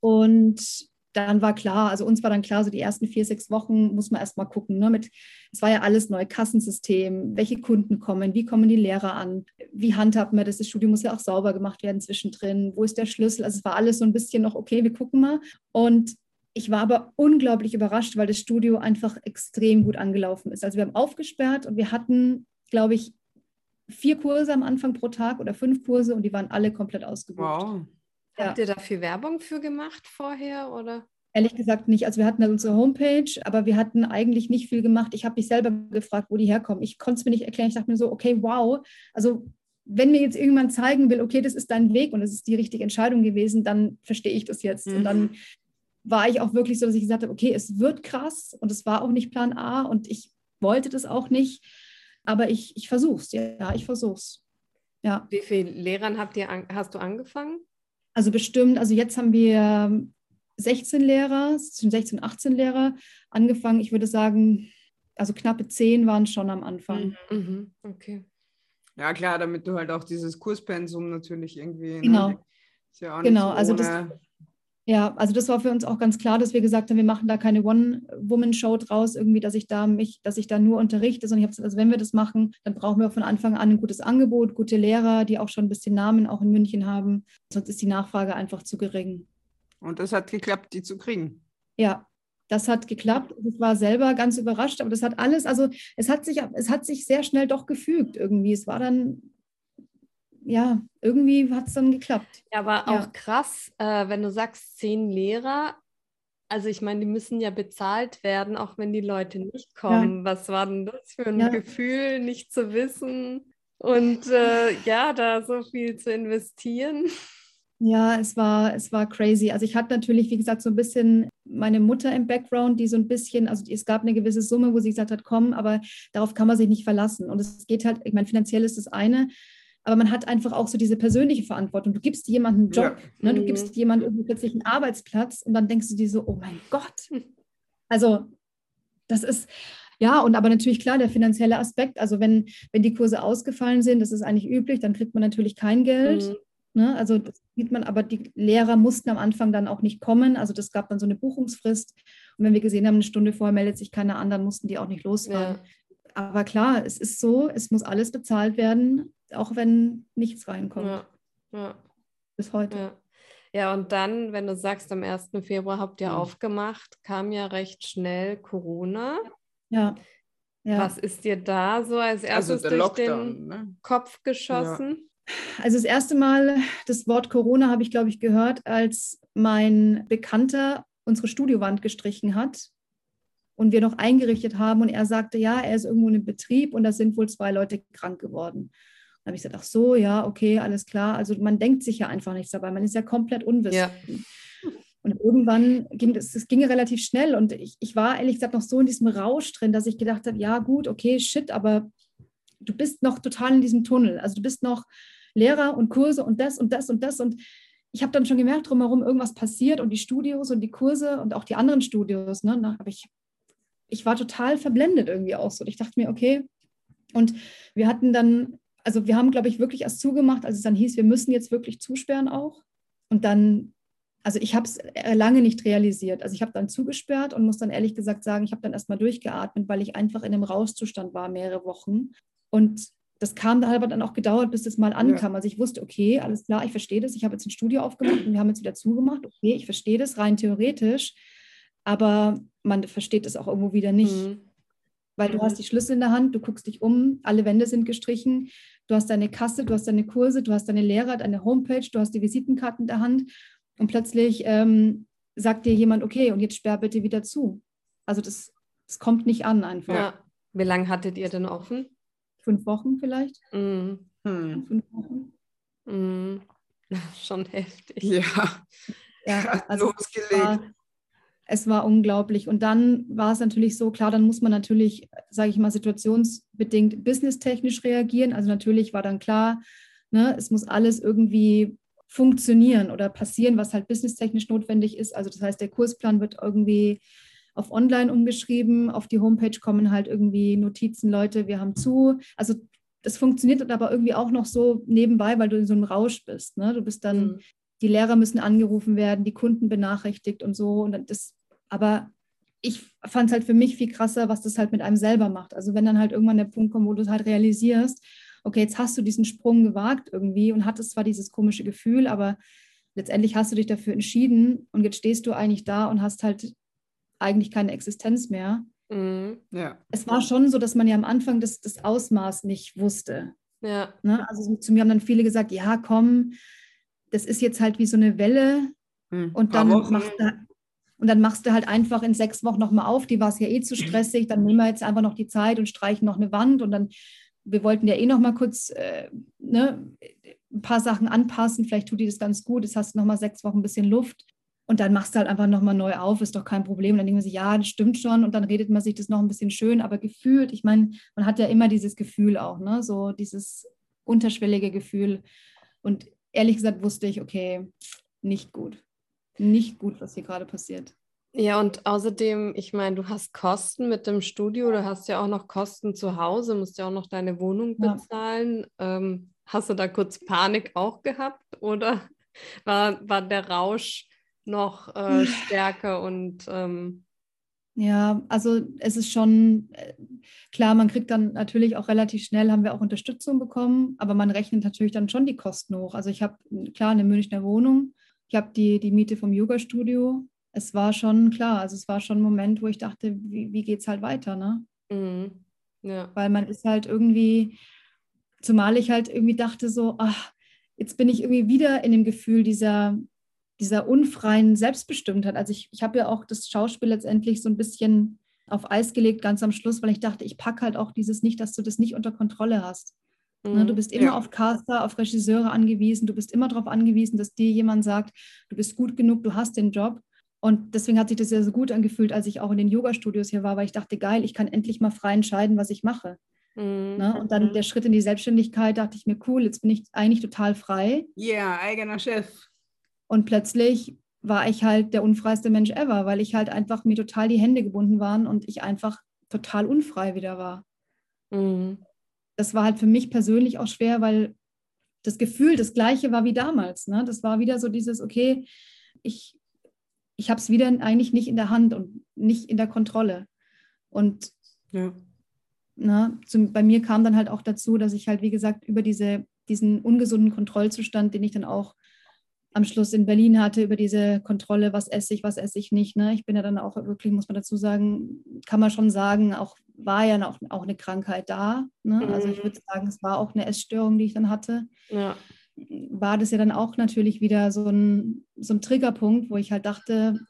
[SPEAKER 3] Und dann war klar, also uns war dann klar, so die ersten vier, sechs Wochen muss man erstmal gucken. Ne, mit, es war ja alles neu, Kassensystem, welche Kunden kommen, wie kommen die Lehrer an, wie handhabt man das? Das Studio muss ja auch sauber gemacht werden zwischendrin, wo ist der Schlüssel? Also es war alles so ein bisschen noch, okay, wir gucken mal. Und ich war aber unglaublich überrascht, weil das Studio einfach extrem gut angelaufen ist. Also wir haben aufgesperrt und wir hatten, glaube ich, vier Kurse am Anfang pro Tag oder fünf Kurse und die waren alle komplett ausgebucht. Wow.
[SPEAKER 1] Ja. Habt ihr dafür Werbung für gemacht vorher oder?
[SPEAKER 3] Ehrlich gesagt nicht. Also wir hatten unsere Homepage, aber wir hatten eigentlich nicht viel gemacht. Ich habe mich selber gefragt, wo die herkommen. Ich konnte es mir nicht erklären. Ich dachte mir so, okay, wow. Also wenn mir jetzt irgendwann zeigen will, okay, das ist dein Weg und es ist die richtige Entscheidung gewesen, dann verstehe ich das jetzt. Mhm. Und dann mhm. war ich auch wirklich so, dass ich gesagt habe, okay, es wird krass und es war auch nicht Plan A und ich wollte das auch nicht, aber ich, ich versuche es, ja, ich versuche es. Ja.
[SPEAKER 1] Wie viele Lehrern habt ihr an, hast du angefangen?
[SPEAKER 3] Also bestimmt, also jetzt haben wir 16 Lehrer, zwischen 16 und 18 Lehrer angefangen. Ich würde sagen, also knappe 10 waren schon am Anfang.
[SPEAKER 1] Mhm, mhm. okay.
[SPEAKER 2] Ja, klar, damit du halt auch dieses Kurspensum natürlich irgendwie. Ne,
[SPEAKER 3] genau. Ne? Ja genau, also das, ja, also das war für uns auch ganz klar, dass wir gesagt haben, wir machen da keine One-Woman-Show draus, irgendwie, dass ich da mich, dass ich da nur unterrichte, sondern ich habe gesagt, also wenn wir das machen, dann brauchen wir von Anfang an ein gutes Angebot, gute Lehrer, die auch schon ein bisschen Namen auch in München haben. Sonst ist die Nachfrage einfach zu gering.
[SPEAKER 2] Und das hat geklappt, die zu kriegen.
[SPEAKER 3] Ja, das hat geklappt. Ich war selber ganz überrascht, aber das hat alles, also es hat sich, es hat sich sehr schnell doch gefügt irgendwie. Es war dann, ja, irgendwie hat es dann geklappt.
[SPEAKER 1] Ja, aber auch ja. krass, äh, wenn du sagst, zehn Lehrer, also ich meine, die müssen ja bezahlt werden, auch wenn die Leute nicht kommen. Ja. Was war denn das für ein ja. Gefühl, nicht zu wissen und äh, ja, da so viel zu investieren?
[SPEAKER 3] Ja, es war, es war crazy. Also ich hatte natürlich, wie gesagt, so ein bisschen meine Mutter im Background, die so ein bisschen, also es gab eine gewisse Summe, wo sie gesagt hat, komm, aber darauf kann man sich nicht verlassen. Und es geht halt, ich meine, finanziell ist das eine, aber man hat einfach auch so diese persönliche Verantwortung. Du gibst jemandem einen Job, ja. ne? du mhm. gibst jemandem plötzlich einen Arbeitsplatz und dann denkst du dir so, oh mein Gott. Also das ist, ja, und aber natürlich klar, der finanzielle Aspekt, also wenn, wenn die Kurse ausgefallen sind, das ist eigentlich üblich, dann kriegt man natürlich kein Geld. Mhm. Ne? Also das sieht man, aber die Lehrer mussten am Anfang dann auch nicht kommen. Also das gab dann so eine Buchungsfrist. Und wenn wir gesehen haben, eine Stunde vorher meldet sich keiner an, dann mussten die auch nicht losfahren. Ja. Aber klar, es ist so, es muss alles bezahlt werden, auch wenn nichts reinkommt. Ja. Ja. Bis heute.
[SPEAKER 1] Ja. Ja, und dann, wenn du sagst, am 1. Februar habt ihr mhm. aufgemacht, kam ja recht schnell Corona.
[SPEAKER 3] Ja.
[SPEAKER 1] ja. Was ist dir da so als also erstes also durch Lockdown, den ne? Kopf geschossen?
[SPEAKER 3] Also das erste Mal das Wort Corona habe ich, glaube ich, gehört, als mein Bekannter unsere Studiowand gestrichen hat und wir noch eingerichtet haben und er sagte, ja, er ist irgendwo in Betrieb und da sind wohl zwei Leute krank geworden. Dann habe ich gesagt, ach so, ja, okay, alles klar. Also man denkt sich ja einfach nichts dabei, man ist ja komplett unwissend. Ja. Und irgendwann ging es, es ging relativ schnell und ich, ich war ehrlich gesagt noch so in diesem Rausch drin, dass ich gedacht habe, ja gut, okay, shit, aber du bist noch total in diesem Tunnel. Also du bist noch Lehrer und Kurse und das und das und das. Und ich habe dann schon gemerkt, drumherum irgendwas passiert und die Studios und die Kurse und auch die anderen Studios. Ne? Aber ich, ich war total verblendet irgendwie auch so. Ich dachte mir, okay. Und wir hatten dann, also wir haben, glaube ich, wirklich erst zugemacht, als es dann hieß, wir müssen jetzt wirklich zusperren auch. Und dann, also ich habe es lange nicht realisiert. Also ich habe dann zugesperrt und muss dann ehrlich gesagt sagen, ich habe dann erstmal durchgeatmet, weil ich einfach in einem Rauszustand war, mehrere Wochen. Und das kam aber dann auch gedauert, bis das mal ankam. Ja. Also ich wusste, okay, alles klar, ich verstehe das. Ich habe jetzt ein Studio aufgemacht und wir haben jetzt wieder zugemacht. Okay, ich verstehe das rein theoretisch, aber man versteht es auch irgendwo wieder nicht. Mhm. Weil du mhm. hast die Schlüssel in der Hand, du guckst dich um, alle Wände sind gestrichen, du hast deine Kasse, du hast deine Kurse, du hast deine Lehrer, deine Homepage, du hast die Visitenkarten in der Hand und plötzlich ähm, sagt dir jemand, okay, und jetzt sperr bitte wieder zu. Also das, das kommt nicht an einfach. Ja.
[SPEAKER 1] Wie lange hattet ihr denn offen?
[SPEAKER 3] fünf Wochen vielleicht.
[SPEAKER 1] Mm. Hm. Fünf Wochen. Mm. Schon heftig.
[SPEAKER 2] Ja,
[SPEAKER 3] ja also losgelegt. Es war, unglaublich. Und dann war es natürlich so, klar, dann muss man natürlich, sage ich mal, situationsbedingt businesstechnisch reagieren. Also natürlich war dann klar, ne, es muss alles irgendwie funktionieren oder passieren, was halt businesstechnisch notwendig ist. Also das heißt, der Kursplan wird irgendwie auf online umgeschrieben. Auf die Homepage kommen halt irgendwie Notizen, Leute, wir haben zu. Also das funktioniert aber irgendwie auch noch so nebenbei, weil du in so einem Rausch bist. Ne? Du bist dann, mhm. die Lehrer müssen angerufen werden, die Kunden benachrichtigt und so. Und das, aber ich fand es halt für mich viel krasser, was das halt mit einem selber macht. Also wenn dann halt irgendwann der Punkt kommt, wo du es halt realisierst, okay, jetzt hast du diesen Sprung gewagt irgendwie und hattest zwar dieses komische Gefühl, aber letztendlich hast du dich dafür entschieden und jetzt stehst du eigentlich da und hast halt eigentlich keine Existenz mehr.
[SPEAKER 1] Mhm.
[SPEAKER 2] Ja.
[SPEAKER 3] Es war schon so, dass man ja am Anfang das, das Ausmaß nicht wusste.
[SPEAKER 1] Ja.
[SPEAKER 3] Ne? Also zu mir haben dann viele gesagt, ja, komm, das ist jetzt halt wie so eine Welle mhm. und, dann machst du, und dann machst du halt einfach in sechs Wochen nochmal auf, die war es ja eh zu stressig, dann nehmen wir jetzt einfach noch die Zeit und streichen noch eine Wand und dann, wir wollten ja eh nochmal kurz äh, ne, ein paar Sachen anpassen, vielleicht tut die das ganz gut, jetzt hast du nochmal sechs Wochen ein bisschen Luft. Und dann machst du halt einfach nochmal neu auf, ist doch kein Problem. Und dann denkt man sich, ja, das stimmt schon. Und dann redet man sich das noch ein bisschen schön, aber gefühlt, ich meine, man hat ja immer dieses Gefühl auch, ne? So dieses unterschwellige Gefühl. Und ehrlich gesagt wusste ich, okay, nicht gut. Nicht gut, was hier gerade passiert.
[SPEAKER 1] Ja, und außerdem, ich meine, du hast Kosten mit dem Studio, du hast ja auch noch Kosten zu Hause, musst ja auch noch deine Wohnung bezahlen. Ja. Ähm, hast du da kurz Panik auch gehabt oder war, war der Rausch noch äh, stärker und ähm
[SPEAKER 3] ja, also es ist schon äh, klar, man kriegt dann natürlich auch relativ schnell, haben wir auch Unterstützung bekommen, aber man rechnet natürlich dann schon die Kosten hoch. Also ich habe klar eine Münchner Wohnung, Ich habe die, die Miete vom Yoga-Studio. Es war schon klar, also es war schon ein Moment, wo ich dachte, wie, wie geht es halt weiter, ne? Mhm. Ja. Weil man ist halt irgendwie, zumal ich halt irgendwie dachte so, ach, jetzt bin ich irgendwie wieder in dem Gefühl dieser, dieser unfreien Selbstbestimmtheit. Also ich, ich habe ja auch das Schauspiel letztendlich so ein bisschen auf Eis gelegt, ganz am Schluss, weil ich dachte, ich packe halt auch dieses nicht, dass du das nicht unter Kontrolle hast. Ne, mhm. Du bist immer ja. auf Caster, auf Regisseure angewiesen, du bist immer darauf angewiesen, dass dir jemand sagt, du bist gut genug, du hast den Job. Und deswegen hat sich das ja so gut angefühlt, als ich auch in den Yoga-Studios hier war, weil ich dachte, geil, ich kann endlich mal frei entscheiden, was ich mache. Mhm. Ne? Und dann mhm. der Schritt in die Selbstständigkeit, dachte ich mir, cool, jetzt bin ich eigentlich total frei.
[SPEAKER 2] Ja, yeah, eigener Chef.
[SPEAKER 3] Und plötzlich war ich halt der unfreiste Mensch ever, weil ich halt einfach mir total die Hände gebunden waren und ich einfach total unfrei wieder war. Mhm. Das war halt für mich persönlich auch schwer, weil das Gefühl das gleiche war wie damals. Ne? Das war wieder so dieses, okay, ich, ich habe es wieder eigentlich nicht in der Hand und nicht in der Kontrolle. Und ja. na, ne, zum, bei mir kam dann halt auch dazu, dass ich halt, wie gesagt, über diese, diesen ungesunden Kontrollzustand, den ich dann auch am Schluss in Berlin hatte über diese Kontrolle, was esse ich, was esse ich nicht. Ne? Ich bin ja dann auch wirklich, muss man dazu sagen, kann man schon sagen, auch war ja auch, auch eine Krankheit da. Ne? Mhm. Also ich würde sagen, es war auch eine Essstörung, die ich dann hatte. Ja. War das ja dann auch natürlich wieder so ein, so ein Triggerpunkt, wo ich halt dachte,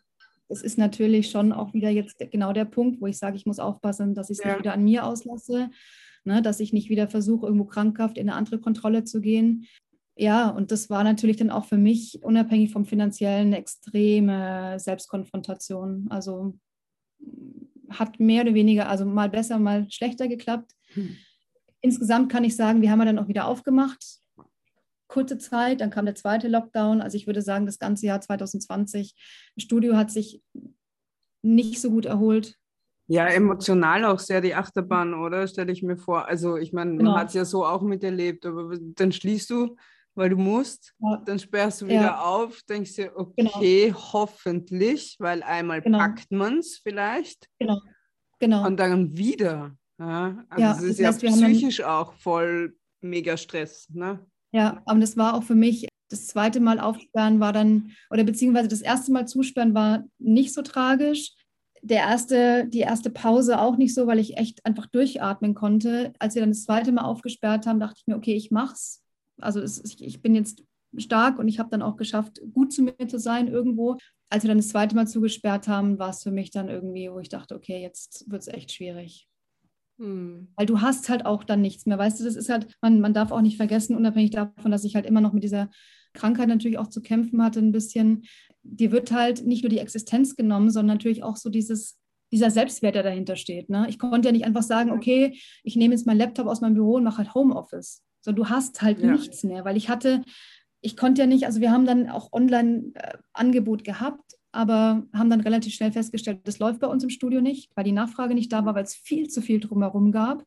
[SPEAKER 3] es ist natürlich schon auch wieder jetzt genau der Punkt, wo ich sage, ich muss aufpassen, dass ich es ja. nicht wieder an mir auslasse. Ne, dass ich nicht wieder versuche, irgendwo krankhaft in eine andere Kontrolle zu gehen ja, und das war natürlich dann auch für mich, unabhängig vom finanziellen, eine extreme Selbstkonfrontation. Also hat mehr oder weniger, also mal besser, mal schlechter geklappt. Hm. Insgesamt kann ich sagen, wir haben ja dann auch wieder aufgemacht. Kurze Zeit, dann kam der zweite Lockdown. Also ich würde sagen, das ganze Jahr 2020, das Studio hat sich nicht so gut erholt.
[SPEAKER 2] Ja, emotional auch sehr die Achterbahn, oder? Stelle ich mir vor. Also ich meine, genau. man hat es ja so auch miterlebt, aber dann schließt du weil du musst, ja. dann sperrst du wieder ja. auf, denkst dir, genau. okay, genau. hoffentlich, weil einmal genau. packt man es vielleicht.
[SPEAKER 3] Genau. genau.
[SPEAKER 2] Und dann wieder. Ja? Also ja, es ist das heißt, ja psychisch dann, auch voll mega Stress. Ne?
[SPEAKER 3] Ja, aber das war auch für mich, das zweite Mal aufsperren war dann, oder beziehungsweise das erste Mal zusperren war nicht so tragisch. Der erste, die erste Pause auch nicht so, weil ich echt einfach durchatmen konnte. Als wir dann das zweite Mal aufgesperrt haben, dachte ich mir, okay, ich mach's also es, ich bin jetzt stark und ich habe dann auch geschafft, gut zu mir zu sein irgendwo. Als wir dann das zweite Mal zugesperrt haben, war es für mich dann irgendwie, wo ich dachte, okay, jetzt wird es echt schwierig. Hm. Weil du hast halt auch dann nichts mehr. Weißt du, das ist halt, man, man darf auch nicht vergessen, unabhängig davon, dass ich halt immer noch mit dieser Krankheit natürlich auch zu kämpfen hatte, ein bisschen. Dir wird halt nicht nur die Existenz genommen, sondern natürlich auch so dieses, dieser Selbstwert, der dahinter steht. Ne? Ich konnte ja nicht einfach sagen, okay, ich nehme jetzt meinen Laptop aus meinem Büro und mache halt Homeoffice. So, du hast halt ja. nichts mehr, weil ich hatte, ich konnte ja nicht, also wir haben dann auch Online-Angebot gehabt, aber haben dann relativ schnell festgestellt, das läuft bei uns im Studio nicht, weil die Nachfrage nicht da war, weil es viel zu viel drumherum gab.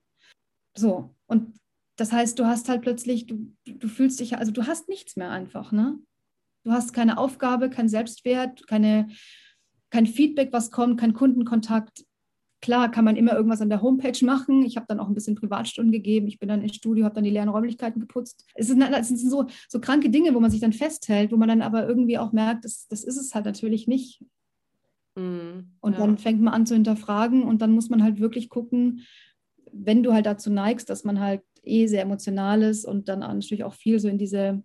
[SPEAKER 3] So, und das heißt, du hast halt plötzlich, du, du fühlst dich, also du hast nichts mehr einfach, ne? Du hast keine Aufgabe, keinen Selbstwert, keine, kein Feedback, was kommt, kein Kundenkontakt. Klar kann man immer irgendwas an der Homepage machen. Ich habe dann auch ein bisschen Privatstunden gegeben. Ich bin dann ins Studio, habe dann die leeren Räumlichkeiten geputzt. Es sind, es sind so, so kranke Dinge, wo man sich dann festhält, wo man dann aber irgendwie auch merkt, das, das ist es halt natürlich nicht. Mm, und ja. dann fängt man an zu hinterfragen und dann muss man halt wirklich gucken, wenn du halt dazu neigst, dass man halt eh sehr emotional ist und dann natürlich auch viel so in diese,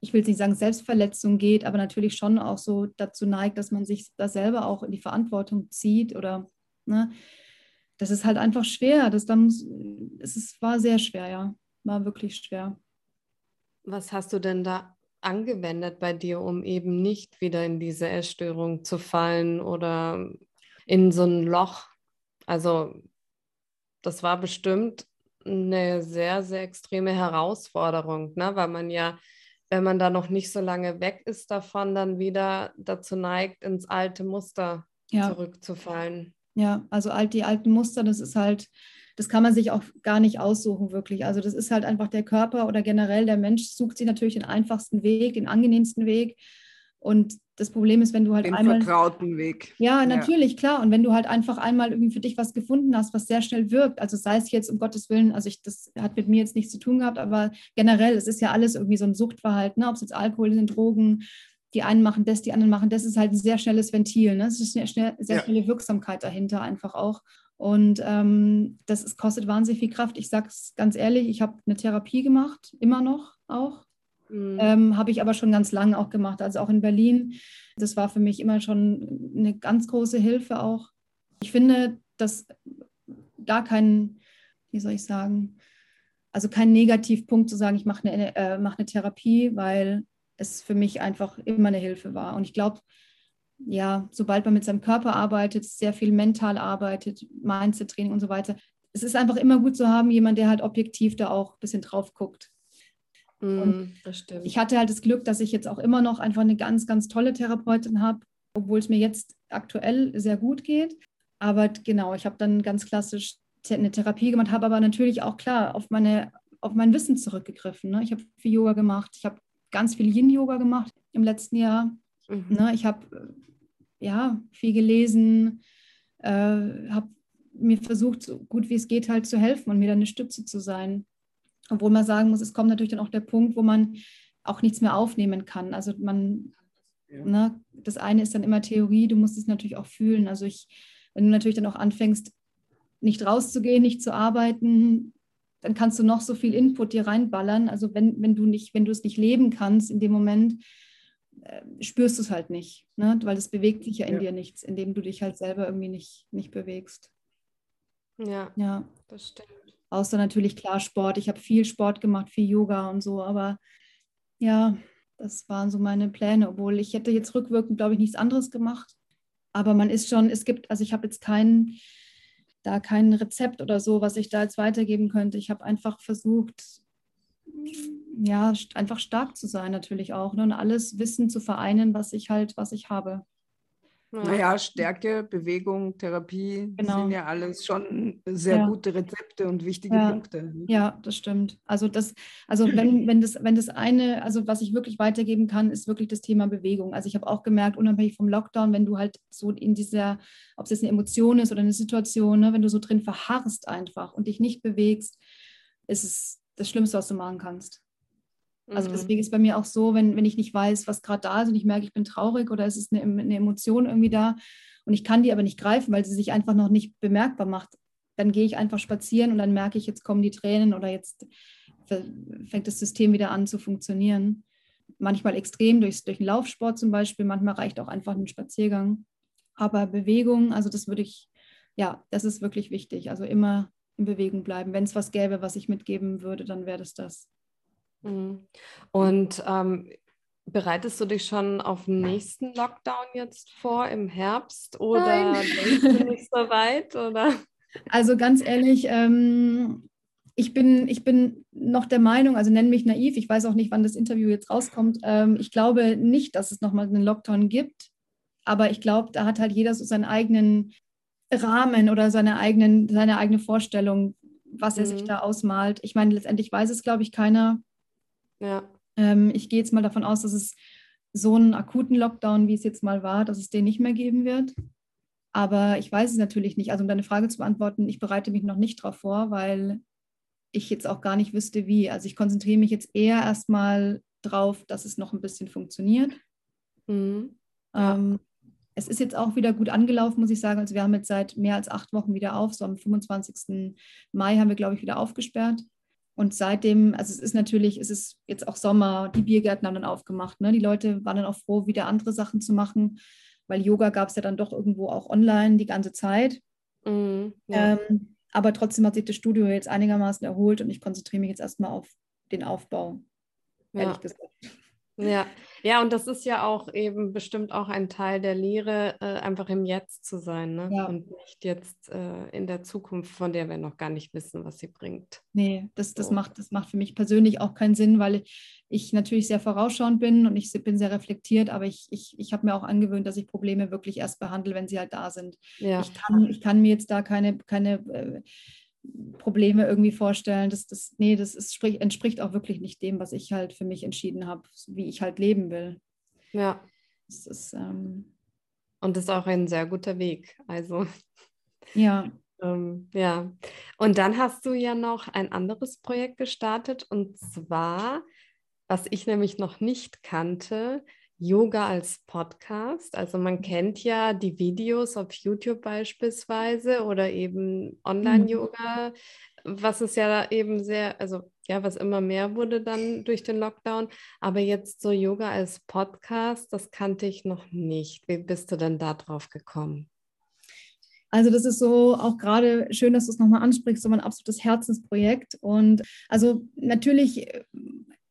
[SPEAKER 3] ich will jetzt nicht sagen Selbstverletzung geht, aber natürlich schon auch so dazu neigt, dass man sich da selber auch in die Verantwortung zieht oder Ne? Das ist halt einfach schwer. Das dann, es ist, war sehr schwer, ja. War wirklich schwer.
[SPEAKER 1] Was hast du denn da angewendet bei dir, um eben nicht wieder in diese Essstörung zu fallen oder in so ein Loch? Also das war bestimmt eine sehr, sehr extreme Herausforderung, ne? weil man ja, wenn man da noch nicht so lange weg ist davon, dann wieder dazu neigt, ins alte Muster ja. zurückzufallen.
[SPEAKER 3] Ja, also alt, die alten Muster, das ist halt, das kann man sich auch gar nicht aussuchen, wirklich. Also das ist halt einfach der Körper oder generell der Mensch sucht sich natürlich den einfachsten Weg, den angenehmsten Weg. Und das Problem ist, wenn du halt
[SPEAKER 2] den
[SPEAKER 3] einmal.
[SPEAKER 2] Den vertrauten Weg.
[SPEAKER 3] Ja, natürlich, ja. klar. Und wenn du halt einfach einmal irgendwie für dich was gefunden hast, was sehr schnell wirkt, also sei es jetzt um Gottes Willen, also ich, das hat mit mir jetzt nichts zu tun gehabt, aber generell, es ist ja alles irgendwie so ein Suchtverhalten, ne? ob es jetzt Alkohol sind, Drogen, die einen machen das, die anderen machen das, ist halt ein sehr schnelles Ventil. Ne? Es ist eine schnell, sehr ja. schnelle Wirksamkeit dahinter einfach auch. Und ähm, das ist, kostet wahnsinnig viel Kraft. Ich sage es ganz ehrlich, ich habe eine Therapie gemacht, immer noch auch. Mhm. Ähm, habe ich aber schon ganz lange auch gemacht, also auch in Berlin. Das war für mich immer schon eine ganz große Hilfe auch. Ich finde, dass gar kein, wie soll ich sagen, also kein Negativpunkt zu sagen, ich mache eine, äh, mach eine Therapie, weil es für mich einfach immer eine Hilfe war. Und ich glaube, ja, sobald man mit seinem Körper arbeitet, sehr viel mental arbeitet, Mindset-Training und so weiter, es ist einfach immer gut zu haben, jemand, der halt objektiv da auch ein bisschen drauf guckt. Mm, ich hatte halt das Glück, dass ich jetzt auch immer noch einfach eine ganz, ganz tolle Therapeutin habe, obwohl es mir jetzt aktuell sehr gut geht. Aber genau, ich habe dann ganz klassisch eine Therapie gemacht, habe aber natürlich auch klar auf, meine, auf mein Wissen zurückgegriffen. Ne? Ich habe viel Yoga gemacht, ich habe ganz viel Yin-Yoga gemacht im letzten Jahr. Mhm. Ne? Ich habe ja, viel gelesen, äh, habe mir versucht, so gut wie es geht, halt zu helfen und mir dann eine Stütze zu sein. Obwohl man sagen muss, es kommt natürlich dann auch der Punkt, wo man auch nichts mehr aufnehmen kann. Also man, ja. ne, das eine ist dann immer Theorie, du musst es natürlich auch fühlen. Also ich, wenn du natürlich dann auch anfängst, nicht rauszugehen, nicht zu arbeiten, dann kannst du noch so viel Input dir reinballern. Also wenn, wenn du nicht, wenn du es nicht leben kannst in dem Moment, äh, spürst du es halt nicht, ne? weil es bewegt sich ja in ja. dir nichts, indem du dich halt selber irgendwie nicht, nicht bewegst.
[SPEAKER 1] Ja, ja, das stimmt.
[SPEAKER 3] Außer natürlich klar Sport. Ich habe viel Sport gemacht, viel Yoga und so, aber ja, das waren so meine Pläne, obwohl ich hätte jetzt rückwirkend, glaube ich, nichts anderes gemacht. Aber man ist schon, es gibt, also ich habe jetzt kein, da kein Rezept oder so, was ich da jetzt weitergeben könnte. Ich habe einfach versucht, ja, einfach stark zu sein natürlich auch ne? und alles Wissen zu vereinen, was ich halt, was ich habe.
[SPEAKER 2] Naja, Stärke, Bewegung, Therapie genau. sind ja alles schon sehr ja. gute Rezepte und wichtige
[SPEAKER 3] ja.
[SPEAKER 2] Punkte. Ne?
[SPEAKER 3] Ja, das stimmt. Also das, also wenn, wenn das, wenn das eine, also was ich wirklich weitergeben kann, ist wirklich das Thema Bewegung. Also ich habe auch gemerkt, unabhängig vom Lockdown, wenn du halt so in dieser, ob es jetzt eine Emotion ist oder eine Situation, ne, wenn du so drin verharrst einfach und dich nicht bewegst, ist es das Schlimmste, was du machen kannst. Also mhm. deswegen ist bei mir auch so, wenn, wenn ich nicht weiß, was gerade da ist und ich merke, ich bin traurig oder es ist eine, eine Emotion irgendwie da und ich kann die aber nicht greifen, weil sie sich einfach noch nicht bemerkbar macht, dann gehe ich einfach spazieren und dann merke ich, jetzt kommen die Tränen oder jetzt fängt das System wieder an zu funktionieren. Manchmal extrem durch, durch den Laufsport zum Beispiel, manchmal reicht auch einfach ein Spaziergang. Aber Bewegung, also das würde ich, ja, das ist wirklich wichtig. Also immer in Bewegung bleiben. Wenn es was gäbe, was ich mitgeben würde, dann wäre das das.
[SPEAKER 1] Mhm. Und ähm, bereitest du dich schon auf den nächsten Lockdown jetzt vor im Herbst oder denkst du nicht so weit? Oder?
[SPEAKER 3] Also ganz ehrlich, ähm, ich, bin, ich bin noch der Meinung, also nenn mich naiv, ich weiß auch nicht, wann das Interview jetzt rauskommt. Ähm, ich glaube nicht, dass es nochmal einen Lockdown gibt, aber ich glaube, da hat halt jeder so seinen eigenen Rahmen oder seine, eigenen, seine eigene Vorstellung, was er mhm. sich da ausmalt. Ich meine, letztendlich weiß es, glaube ich, keiner. Ja. Ähm, ich gehe jetzt mal davon aus, dass es so einen akuten Lockdown, wie es jetzt mal war, dass es den nicht mehr geben wird. Aber ich weiß es natürlich nicht. Also um deine Frage zu beantworten, ich bereite mich noch nicht darauf vor, weil ich jetzt auch gar nicht wüsste, wie. Also ich konzentriere mich jetzt eher erstmal drauf, dass es noch ein bisschen funktioniert. Mhm. Ähm, es ist jetzt auch wieder gut angelaufen, muss ich sagen. Also wir haben jetzt seit mehr als acht Wochen wieder auf. So am 25. Mai haben wir, glaube ich, wieder aufgesperrt. Und seitdem, also es ist natürlich, es ist jetzt auch Sommer, die Biergärten haben dann aufgemacht. Ne? Die Leute waren dann auch froh, wieder andere Sachen zu machen, weil Yoga gab es ja dann doch irgendwo auch online die ganze Zeit. Mhm, ja. ähm, aber trotzdem hat sich das Studio jetzt einigermaßen erholt und ich konzentriere mich jetzt erstmal auf den Aufbau, ehrlich ja. gesagt.
[SPEAKER 1] Ja, ja, und das ist ja auch eben bestimmt auch ein Teil der Lehre, äh, einfach im Jetzt zu sein ne? Ja. und nicht jetzt äh, in der Zukunft, von der wir noch gar nicht wissen, was sie bringt.
[SPEAKER 3] Nee, das, das, so. macht, das macht für mich persönlich auch keinen Sinn, weil ich natürlich sehr vorausschauend bin und ich bin sehr reflektiert, aber ich, ich, ich habe mir auch angewöhnt, dass ich Probleme wirklich erst behandle, wenn sie halt da sind. Ja. Ich, kann, ich kann mir jetzt da keine, keine äh, Probleme irgendwie vorstellen. Das, das, nee, das ist, sprich, entspricht auch wirklich nicht dem, was ich halt für mich entschieden habe, wie ich halt leben will.
[SPEAKER 1] Ja. Das ist, ähm, Und das ist auch ein sehr guter Weg. Also.
[SPEAKER 3] Ja.
[SPEAKER 1] ähm, ja. Und dann hast du ja noch ein anderes Projekt gestartet und zwar, was ich nämlich noch nicht kannte, Yoga als Podcast? Also man kennt ja die Videos auf YouTube beispielsweise oder eben Online-Yoga, was es ja eben sehr, also ja, was immer mehr wurde dann durch den Lockdown. Aber jetzt so Yoga als Podcast, das kannte ich noch nicht. Wie bist du denn da drauf gekommen?
[SPEAKER 3] Also das ist so auch gerade schön, dass du es nochmal ansprichst, so mein absolutes Herzensprojekt. Und also natürlich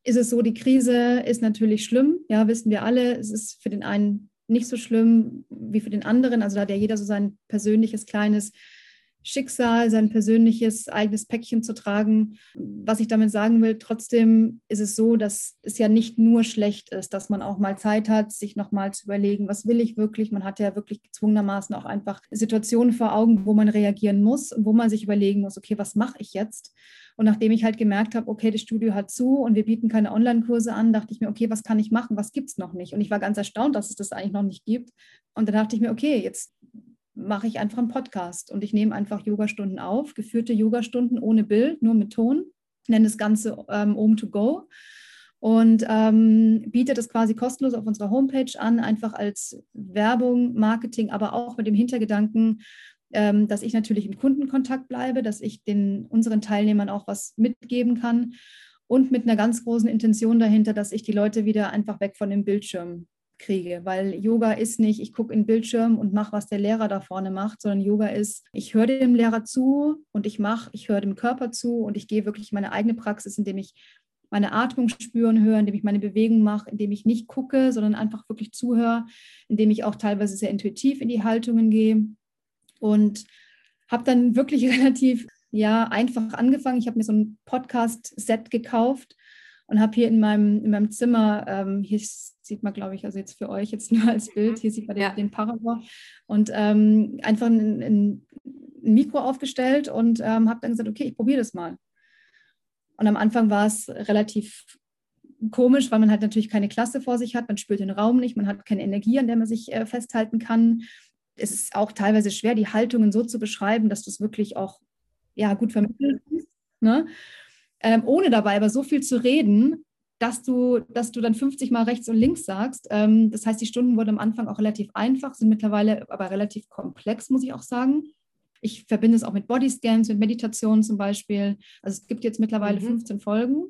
[SPEAKER 3] ist es so, die Krise ist natürlich schlimm, ja, wissen wir alle. Es ist für den einen nicht so schlimm wie für den anderen. Also da hat ja jeder so sein persönliches kleines Schicksal, sein persönliches eigenes Päckchen zu tragen. Was ich damit sagen will, trotzdem ist es so, dass es ja nicht nur schlecht ist, dass man auch mal Zeit hat, sich nochmal zu überlegen, was will ich wirklich. Man hat ja wirklich gezwungenermaßen auch einfach Situationen vor Augen, wo man reagieren muss und wo man sich überlegen muss, okay, was mache ich jetzt? Und nachdem ich halt gemerkt habe, okay, das Studio hat zu und wir bieten keine Online-Kurse an, dachte ich mir, okay, was kann ich machen? Was gibt es noch nicht? Und ich war ganz erstaunt, dass es das eigentlich noch nicht gibt. Und dann dachte ich mir, okay, jetzt mache ich einfach einen Podcast und ich nehme einfach Yogastunden auf, geführte Yogastunden ohne Bild, nur mit Ton, nenne das Ganze ähm, Om to Go und ähm, biete das quasi kostenlos auf unserer Homepage an, einfach als Werbung, Marketing, aber auch mit dem Hintergedanken, ähm, dass ich natürlich im Kundenkontakt bleibe, dass ich den unseren Teilnehmern auch was mitgeben kann und mit einer ganz großen Intention dahinter, dass ich die Leute wieder einfach weg von dem Bildschirm kriege, weil Yoga ist nicht, ich gucke in den Bildschirm und mache, was der Lehrer da vorne macht, sondern Yoga ist, ich höre dem Lehrer zu und ich mache, ich höre dem Körper zu und ich gehe wirklich in meine eigene Praxis, indem ich meine Atmung spüren höre, indem ich meine Bewegung mache, indem ich nicht gucke, sondern einfach wirklich zuhöre, indem ich auch teilweise sehr intuitiv in die Haltungen gehe und habe dann wirklich relativ ja einfach angefangen. Ich habe mir so ein Podcast-Set gekauft und habe hier in meinem, in meinem Zimmer, ähm, hier sieht man, glaube ich, also jetzt für euch jetzt nur als Bild, hier sieht man ja. den, den Paravor und ähm, einfach ein, ein, Mikro aufgestellt und ähm, habe dann gesagt, okay, ich probiere das mal. Und am Anfang war es relativ komisch, weil man halt natürlich keine Klasse vor sich hat, man spürt den Raum nicht, man hat keine Energie, an der man sich äh, festhalten kann. Es ist auch teilweise schwer, die Haltungen so zu beschreiben, dass du es wirklich auch ja, gut vermitteln kannst. Ne? ähm, ohne dabei aber so viel zu reden, dass du, dass du dann 50 Mal rechts und links sagst. Ähm, das heißt, die Stunden wurden am Anfang auch relativ einfach, sind mittlerweile aber relativ komplex, muss ich auch sagen. Ich verbinde es auch mit Bodyscans, mit Meditationen zum Beispiel. Also es gibt jetzt mittlerweile mhm. 15 Folgen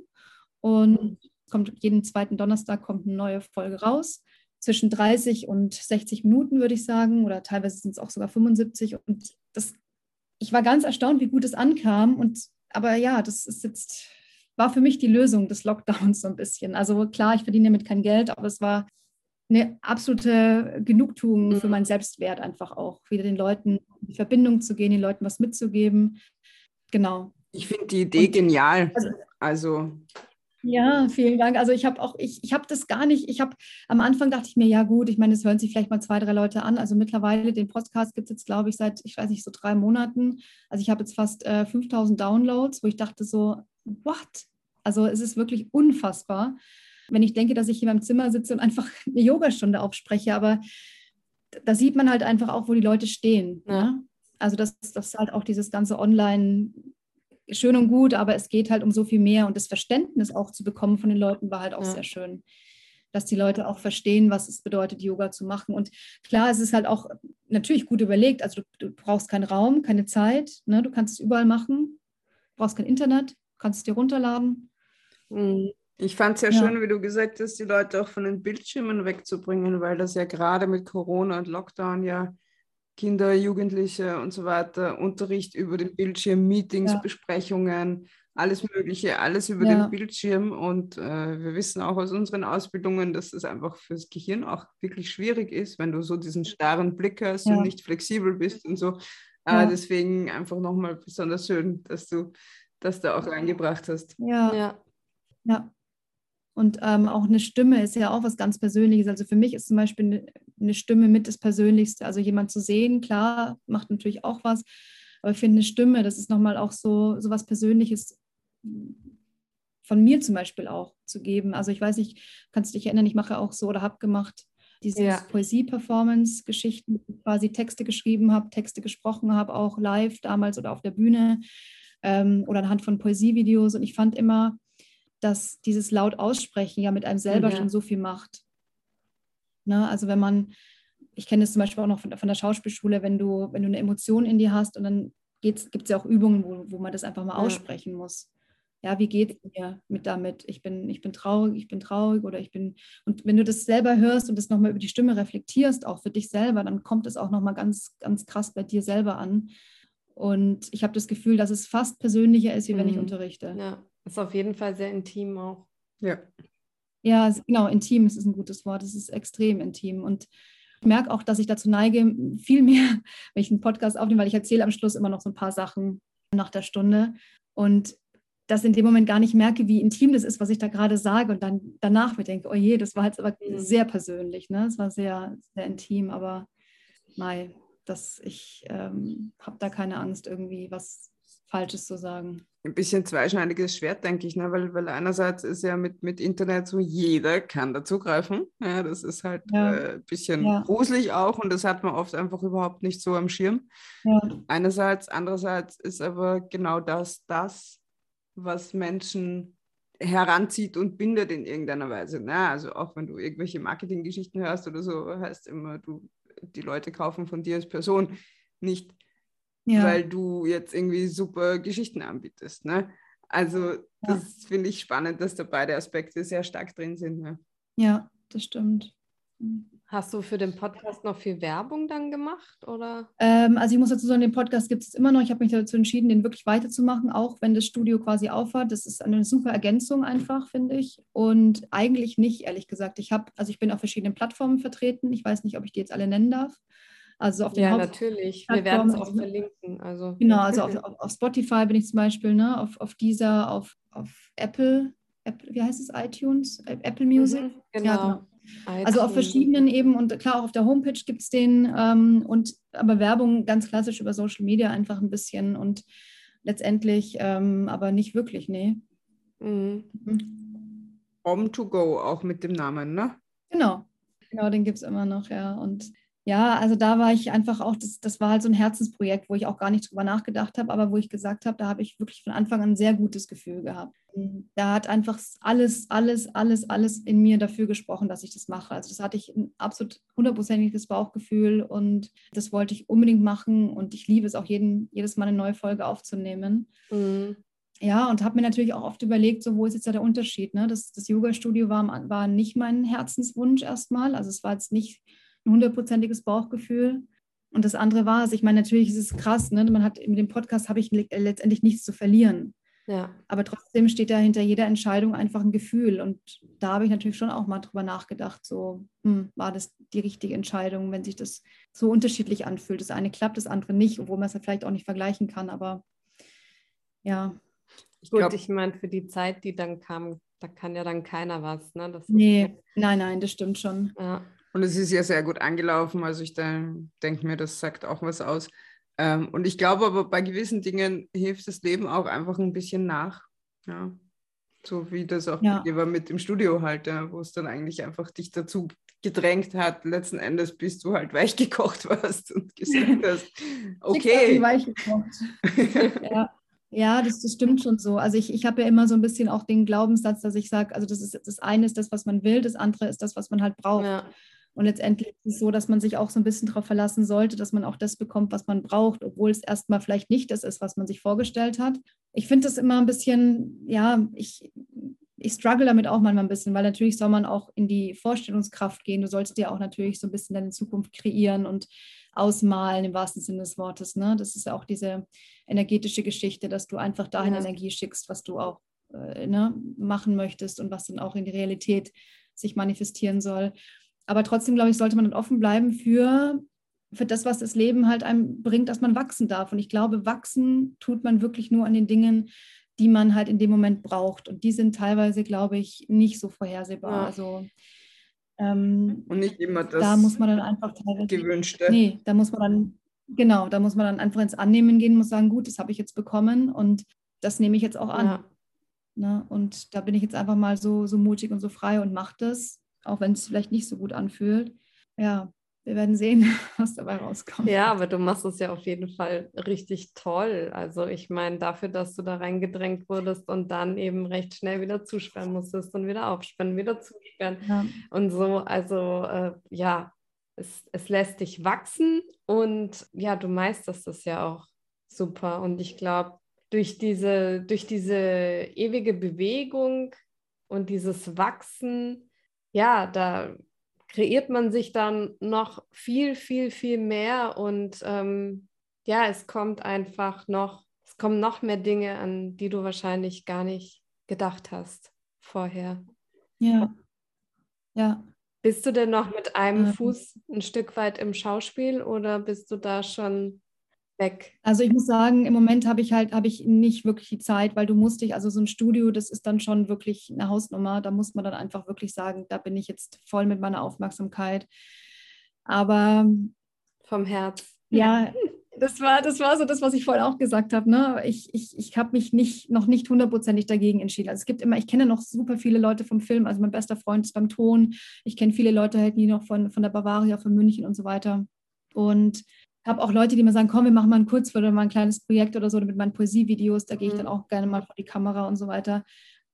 [SPEAKER 3] und kommt jeden zweiten Donnerstag kommt eine neue Folge raus. Zwischen 30 und 60 Minuten, würde ich sagen, oder teilweise sind es auch sogar 75. Und das, ich war ganz erstaunt, wie gut es ankam. Und aber ja, das ist jetzt, war für mich die Lösung des Lockdowns so ein bisschen. Also klar, ich verdiene damit kein Geld, aber es war eine absolute Genugtuung mhm. für meinen Selbstwert einfach auch, wieder den Leuten in die Verbindung zu gehen, den Leuten was mitzugeben. Genau.
[SPEAKER 2] Ich finde die Idee Und, genial. Also, also
[SPEAKER 3] ja, vielen Dank. Also ich habe auch, ich, ich habe das gar nicht, ich habe am Anfang dachte ich mir, ja gut, ich meine, es hören sich vielleicht mal zwei, drei Leute an. Also mittlerweile, den Podcast gibt es jetzt, glaube ich, seit, ich weiß nicht, so drei Monaten. Also ich habe jetzt fast äh, 5000 Downloads, wo ich dachte so, what? Also es ist wirklich unfassbar, wenn ich denke, dass ich hier in meinem Zimmer sitze und einfach eine Yogastunde aufspreche. Aber da sieht man halt einfach auch, wo die Leute stehen. Ja. Ne? Also dass das halt auch dieses ganze Online- schön und gut, aber es geht halt um so viel mehr und das Verständnis auch zu bekommen von den Leuten war halt auch ja. sehr schön. Dass die Leute auch verstehen, was es bedeutet, Yoga zu machen. Und klar, es ist halt auch natürlich gut überlegt. Also du, du brauchst keinen Raum, keine Zeit. Ne? Du kannst es überall machen. Du brauchst kein Internet, kannst es dir runterladen.
[SPEAKER 2] Mhm. Ich fand es ja, ja, schön, wie du gesagt hast, die Leute auch von den Bildschirmen wegzubringen, weil das ja gerade mit Corona und Lockdown ja Kinder, Jugendliche und so weiter, Unterricht über den Bildschirm, Meetings, ja. Besprechungen, alles Mögliche, alles über ja. den Bildschirm. Und äh, wir wissen auch aus unseren Ausbildungen, dass das einfach fürs Gehirn auch wirklich schwierig ist, wenn du so diesen starren Blick hast ja. und nicht flexibel bist und so. Äh, deswegen einfach nochmal besonders schön, dass du das da auch reingebracht hast.
[SPEAKER 3] Ja. ja. ja. Und ähm, auch eine Stimme ist ja auch was ganz Persönliches. Also für mich ist zum Beispiel eine, eine Stimme mit das Persönlichste. Also jemand zu sehen, klar, macht natürlich auch was. Aber ich finde eine Stimme, das ist nochmal auch so, so was Persönliches von mir zum Beispiel auch zu geben. Also ich weiß nicht, kannst du dich erinnern, ich mache auch so oder habe gemacht diese ja. Poesie-Performance-Geschichten, quasi Texte geschrieben habe, Texte gesprochen habe, auch live damals oder auf der Bühne ähm, oder anhand von Poesievideos. Und ich fand immer, dass dieses laut aussprechen ja mit einem selber ja. schon so viel macht. Ne? Also wenn man, ich kenne es zum Beispiel auch noch von, von, der Schauspielschule, wenn du, wenn du eine Emotion in dir hast und dann gibt es ja auch Übungen, wo, wo man das einfach mal ja. aussprechen muss. Ja, wie geht es mir mit damit? Ich bin, ich bin traurig, ich bin traurig oder ich bin. Und wenn du das selber hörst und das nochmal über die Stimme reflektierst, auch für dich selber, dann kommt es auch nochmal ganz, ganz krass bei dir selber an. Und ich habe das Gefühl, dass es fast persönlicher ist, wie wenn ich mhm. unterrichte.
[SPEAKER 1] Ja, ist auf jeden Fall sehr intim auch.
[SPEAKER 2] Ja.
[SPEAKER 3] Ja, genau, intim ist ein gutes Wort. Es ist extrem intim. Und ich merke auch, dass ich dazu neige, viel mehr, wenn ich einen Podcast aufnehme, weil ich erzähle am Schluss immer noch so ein paar Sachen nach der Stunde. Und das in dem Moment gar nicht merke, wie intim das ist, was ich da gerade sage. Und dann danach mir denke, oh je, das war jetzt aber mhm. sehr persönlich. Ne? Es war sehr, sehr intim, aber Mai, dass ich ähm, habe da keine Angst, irgendwie was Falsches zu sagen
[SPEAKER 2] ein bisschen zweischneidiges Schwert, denke ich, ne? weil, weil einerseits ist ja mit, mit Internet so, jeder kann dazugreifen. Ja, das ist halt ja. äh, ein bisschen ja. gruselig auch und das hat man oft einfach überhaupt nicht so am Schirm. Ja. Einerseits, andererseits ist aber genau das, das, was Menschen heranzieht und bindet in irgendeiner Weise. Ne? Also auch wenn du irgendwelche Marketinggeschichten hörst oder so, heißt immer, du, die Leute kaufen von dir als Person nicht ja. weil du jetzt irgendwie super Geschichten anbietest. Ne? Also das ja. finde ich spannend, dass da beide Aspekte sehr stark drin sind.
[SPEAKER 3] Ne? Ja, das stimmt.
[SPEAKER 1] Hm. Hast du für den Podcast noch viel Werbung dann gemacht? Oder?
[SPEAKER 3] Ähm, also ich muss dazu sagen, den Podcast gibt es immer noch. Ich habe mich dazu entschieden, den wirklich weiterzumachen, auch wenn das Studio quasi aufhört. Das ist eine super Ergänzung einfach, finde ich. Und eigentlich nicht, ehrlich gesagt. Ich habe, also ich bin auf verschiedenen Plattformen vertreten. Ich weiß nicht, ob ich die jetzt alle nennen darf. Also auf den
[SPEAKER 1] Ja, natürlich. Wir werden es auch verlinken. Also.
[SPEAKER 3] Genau, also auf, auf, Spotify bin ich zum Beispiel, ne? auf, auf dieser, auf, auf Apple, Apple, wie heißt es, iTunes, Apple Music? Mhm,
[SPEAKER 1] genau. Ja, genau.
[SPEAKER 3] Also auf verschiedenen eben und klar, auch auf der Homepage gibt es den ähm, und aber Werbung ganz klassisch über Social Media einfach ein bisschen und letztendlich ähm, aber nicht wirklich, nee.
[SPEAKER 2] Mhm. Mhm. Om to go auch mit dem Namen, ne?
[SPEAKER 3] Genau, genau, den gibt es immer noch, ja. Und ja, also da war ich einfach auch, das, das war halt so ein Herzensprojekt, wo ich auch gar nicht drüber nachgedacht habe, aber wo ich gesagt habe, da habe ich wirklich von Anfang an ein sehr gutes Gefühl gehabt. Da hat einfach alles, alles, alles, alles in mir dafür gesprochen, dass ich das mache. Also das hatte ich ein absolut hundertprozentiges Bauchgefühl und das wollte ich unbedingt machen und ich liebe es auch jeden, jedes Mal eine neue Folge aufzunehmen. Mhm. Ja, und habe mir natürlich auch oft überlegt, so wo ist jetzt da der Unterschied? Ne? Das, das Yoga-Studio war, war nicht mein Herzenswunsch erstmal. Also es war jetzt nicht ein hundertprozentiges Bauchgefühl. Und das andere war es. Ich meine, natürlich ist es krass, ne? Man hat mit dem Podcast habe ich letztendlich nichts zu verlieren. Ja. Aber trotzdem steht da hinter jeder Entscheidung einfach ein Gefühl. Und da habe ich natürlich schon auch mal drüber nachgedacht, so, hm, war das die richtige Entscheidung, wenn sich das so unterschiedlich anfühlt. Das eine klappt, das andere nicht, obwohl man es ja vielleicht auch nicht vergleichen kann. Aber ja.
[SPEAKER 1] Ich Gut, ich meine, für die Zeit, die dann kam, da kann ja dann keiner was. Ne?
[SPEAKER 3] Das nee, nein, nein, das stimmt schon.
[SPEAKER 2] Ja. Und es ist ja sehr gut angelaufen. Also ich denke mir, das sagt auch was aus. Ähm, und ich glaube aber, bei gewissen Dingen hilft das Leben auch einfach ein bisschen nach. Ja. So wie das auch ja. war mit dem Studio halt, ja, wo es dann eigentlich einfach dich dazu gedrängt hat. Letzten Endes bis du halt weich gekocht warst und gesagt hast, okay.
[SPEAKER 3] ja. Ja, das, das stimmt schon so. Also ich, ich habe ja immer so ein bisschen auch den Glaubenssatz, dass ich sage, also das ist das eine ist das, was man will, das andere ist das, was man halt braucht. Ja. Und letztendlich ist es so, dass man sich auch so ein bisschen darauf verlassen sollte, dass man auch das bekommt, was man braucht, obwohl es erstmal vielleicht nicht das ist, was man sich vorgestellt hat. Ich finde das immer ein bisschen, ja, ich, ich struggle damit auch manchmal ein bisschen, weil natürlich soll man auch in die Vorstellungskraft gehen. Du sollst dir auch natürlich so ein bisschen deine Zukunft kreieren und ausmalen im wahrsten Sinne des Wortes. Ne? Das ist ja auch diese energetische Geschichte, dass du einfach dahin ja. Energie schickst, was du auch äh, ne, machen möchtest und was dann auch in die Realität sich manifestieren soll. Aber trotzdem, glaube ich, sollte man dann offen bleiben für, für das, was das Leben halt einem bringt, dass man wachsen darf. Und ich glaube, wachsen tut man wirklich nur an den Dingen, die man halt in dem Moment braucht. Und die sind teilweise, glaube ich, nicht so vorhersehbar. Ja. Also
[SPEAKER 2] ähm, und nicht immer das
[SPEAKER 3] da muss man dann einfach teilweise,
[SPEAKER 2] gewünschte.
[SPEAKER 3] Nee, da muss man dann, genau, da muss man dann einfach ins Annehmen gehen, muss sagen, gut, das habe ich jetzt bekommen und das nehme ich jetzt auch an. Ja. Ne? Und da bin ich jetzt einfach mal so, so mutig und so frei und mache das auch wenn es vielleicht nicht so gut anfühlt. Ja, wir werden sehen, was dabei rauskommt.
[SPEAKER 1] Ja, aber du machst es ja auf jeden Fall richtig toll. Also ich meine, dafür, dass du da reingedrängt wurdest und dann eben recht schnell wieder zusperren musstest und wieder aufsperren, wieder zusperren ja. und so. Also äh, ja, es, es lässt dich wachsen und ja, du meisterst es ja auch super. Und ich glaube, durch diese, durch diese ewige Bewegung und dieses Wachsen, ja, da kreiert man sich dann noch viel, viel, viel mehr und ähm, ja, es kommt einfach noch, es kommen noch mehr Dinge, an die du wahrscheinlich gar nicht gedacht hast vorher.
[SPEAKER 3] Ja. Ja.
[SPEAKER 1] Bist du denn noch mit einem ja. Fuß ein Stück weit im Schauspiel oder bist du da schon weg?
[SPEAKER 3] Also ich muss sagen, im Moment habe ich halt, habe ich nicht wirklich die Zeit, weil du musst dich, also so ein Studio, das ist dann schon wirklich eine Hausnummer. Da muss man dann einfach wirklich sagen, da bin ich jetzt voll mit meiner Aufmerksamkeit. Aber
[SPEAKER 1] vom Herz.
[SPEAKER 3] Ja, das war, das war so das, was ich vorhin auch gesagt habe. Ne? Ich, ich, ich habe mich nicht, noch nicht hundertprozentig dagegen entschieden. Also es gibt immer, ich kenne noch super viele Leute vom Film. Also mein bester Freund ist beim Ton. Ich kenne viele Leute halt nie noch von, von der Bavaria, von München und so weiter. Und habe auch Leute, die mir sagen, komm, wir machen mal ein Kurzfilm oder mal ein kleines Projekt oder so mit meinen Poesievideos. Da gehe ich mhm. dann auch gerne mal vor die Kamera und so weiter.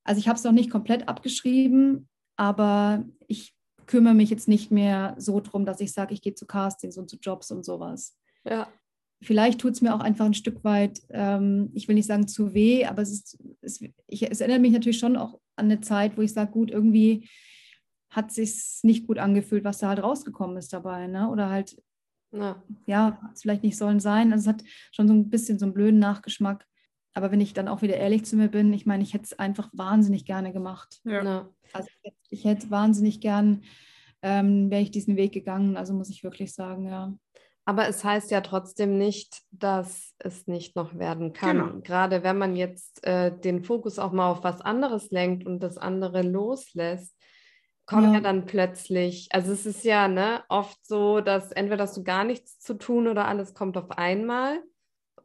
[SPEAKER 3] Also ich habe es noch nicht komplett abgeschrieben, aber ich kümmere mich jetzt nicht mehr so drum, dass ich sage, ich gehe zu Castings und zu Jobs und sowas.
[SPEAKER 1] Ja.
[SPEAKER 3] Vielleicht tut es mir auch einfach ein Stück weit, ähm, ich will nicht sagen zu weh, aber es, ist, es, ich, es erinnert mich natürlich schon auch an eine Zeit, wo ich sage, gut, irgendwie hat sich nicht gut angefühlt, was da halt rausgekommen ist dabei, ne? Oder halt ja, ja es vielleicht nicht sollen sein. Also es hat schon so ein bisschen so einen blöden Nachgeschmack. Aber wenn ich dann auch wieder ehrlich zu mir bin, ich meine, ich hätte es einfach wahnsinnig gerne gemacht. Ja. Also ich hätte wahnsinnig gern, ähm, wäre ich diesen Weg gegangen. Also muss ich wirklich sagen, ja.
[SPEAKER 1] Aber es heißt ja trotzdem nicht, dass es nicht noch werden kann. Genau. Gerade wenn man jetzt äh, den Fokus auch mal auf was anderes lenkt und das andere loslässt, kommen ja. ja. dann plötzlich, also es ist ja ne, oft so, dass entweder hast du gar nichts zu tun oder alles kommt auf einmal.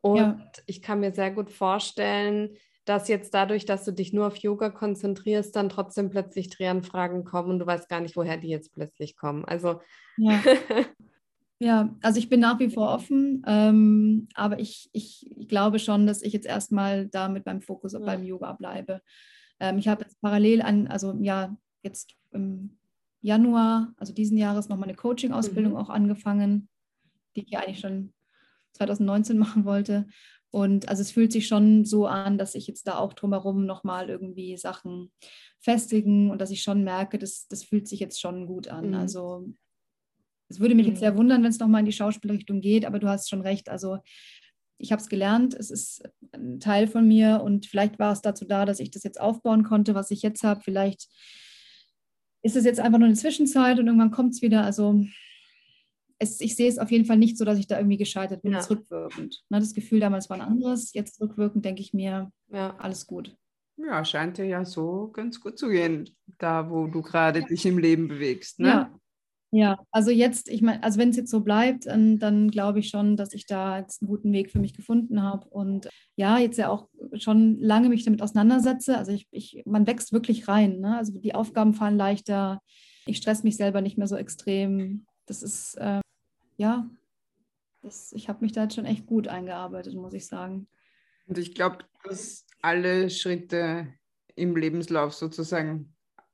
[SPEAKER 1] Und ja. ich kann mir sehr gut vorstellen, dass jetzt dadurch, dass du dich nur auf Yoga konzentrierst, dann trotzdem plötzlich Drehanfragen kommen und du weißt gar nicht, woher die jetzt plötzlich kommen. Also
[SPEAKER 3] ja. Ja, also ich bin nach wie vor offen, ähm, aber ich, ich, ich, glaube schon, dass ich jetzt erstmal da mit meinem Fokus ja. beim Yoga bleibe. Ähm, ich habe jetzt parallel an, also ja, jetzt im Januar, also diesen Jahres, nochmal eine Coaching-Ausbildung mhm. auch angefangen, die ich ja eigentlich schon 2019 machen wollte. Und also es fühlt sich schon so an, dass ich jetzt da auch drumherum nochmal irgendwie Sachen festigen und dass ich schon merke, das, das fühlt sich jetzt schon gut an. Mhm. Also es würde mich mhm. jetzt sehr wundern, wenn es nochmal in die Schauspielrichtung geht, aber du hast schon recht. Also ich habe es gelernt, es ist ein Teil von mir und vielleicht war es dazu da, dass ich das jetzt aufbauen konnte, was ich jetzt habe. Vielleicht ist es jetzt einfach nur eine Zwischenzeit und irgendwann kommt es wieder. Also es, ich sehe es auf jeden Fall nicht so, dass ich da irgendwie gescheitert bin, ja. rückwirkend. Ne, das Gefühl damals war ein anderes, jetzt rückwirkend denke ich mir, ja. alles gut.
[SPEAKER 2] Ja, scheint dir ja so ganz gut zu gehen, da wo du gerade dich im Leben bewegst. Ne?
[SPEAKER 3] Ja, ja, also jetzt, ich meine, also wenn es jetzt so bleibt, dann, dann glaube ich schon, dass ich da jetzt einen guten Weg für mich gefunden habe und ja, jetzt ja auch schon lange mich damit auseinandersetze. Also ich, ich man wächst wirklich rein. Ne? Also die Aufgaben fallen leichter. Ich stress mich selber nicht mehr so extrem. Das ist äh, ja, das, ich habe mich da jetzt schon echt gut eingearbeitet, muss ich sagen.
[SPEAKER 2] Und ich glaube, dass alle Schritte im Lebenslauf sozusagen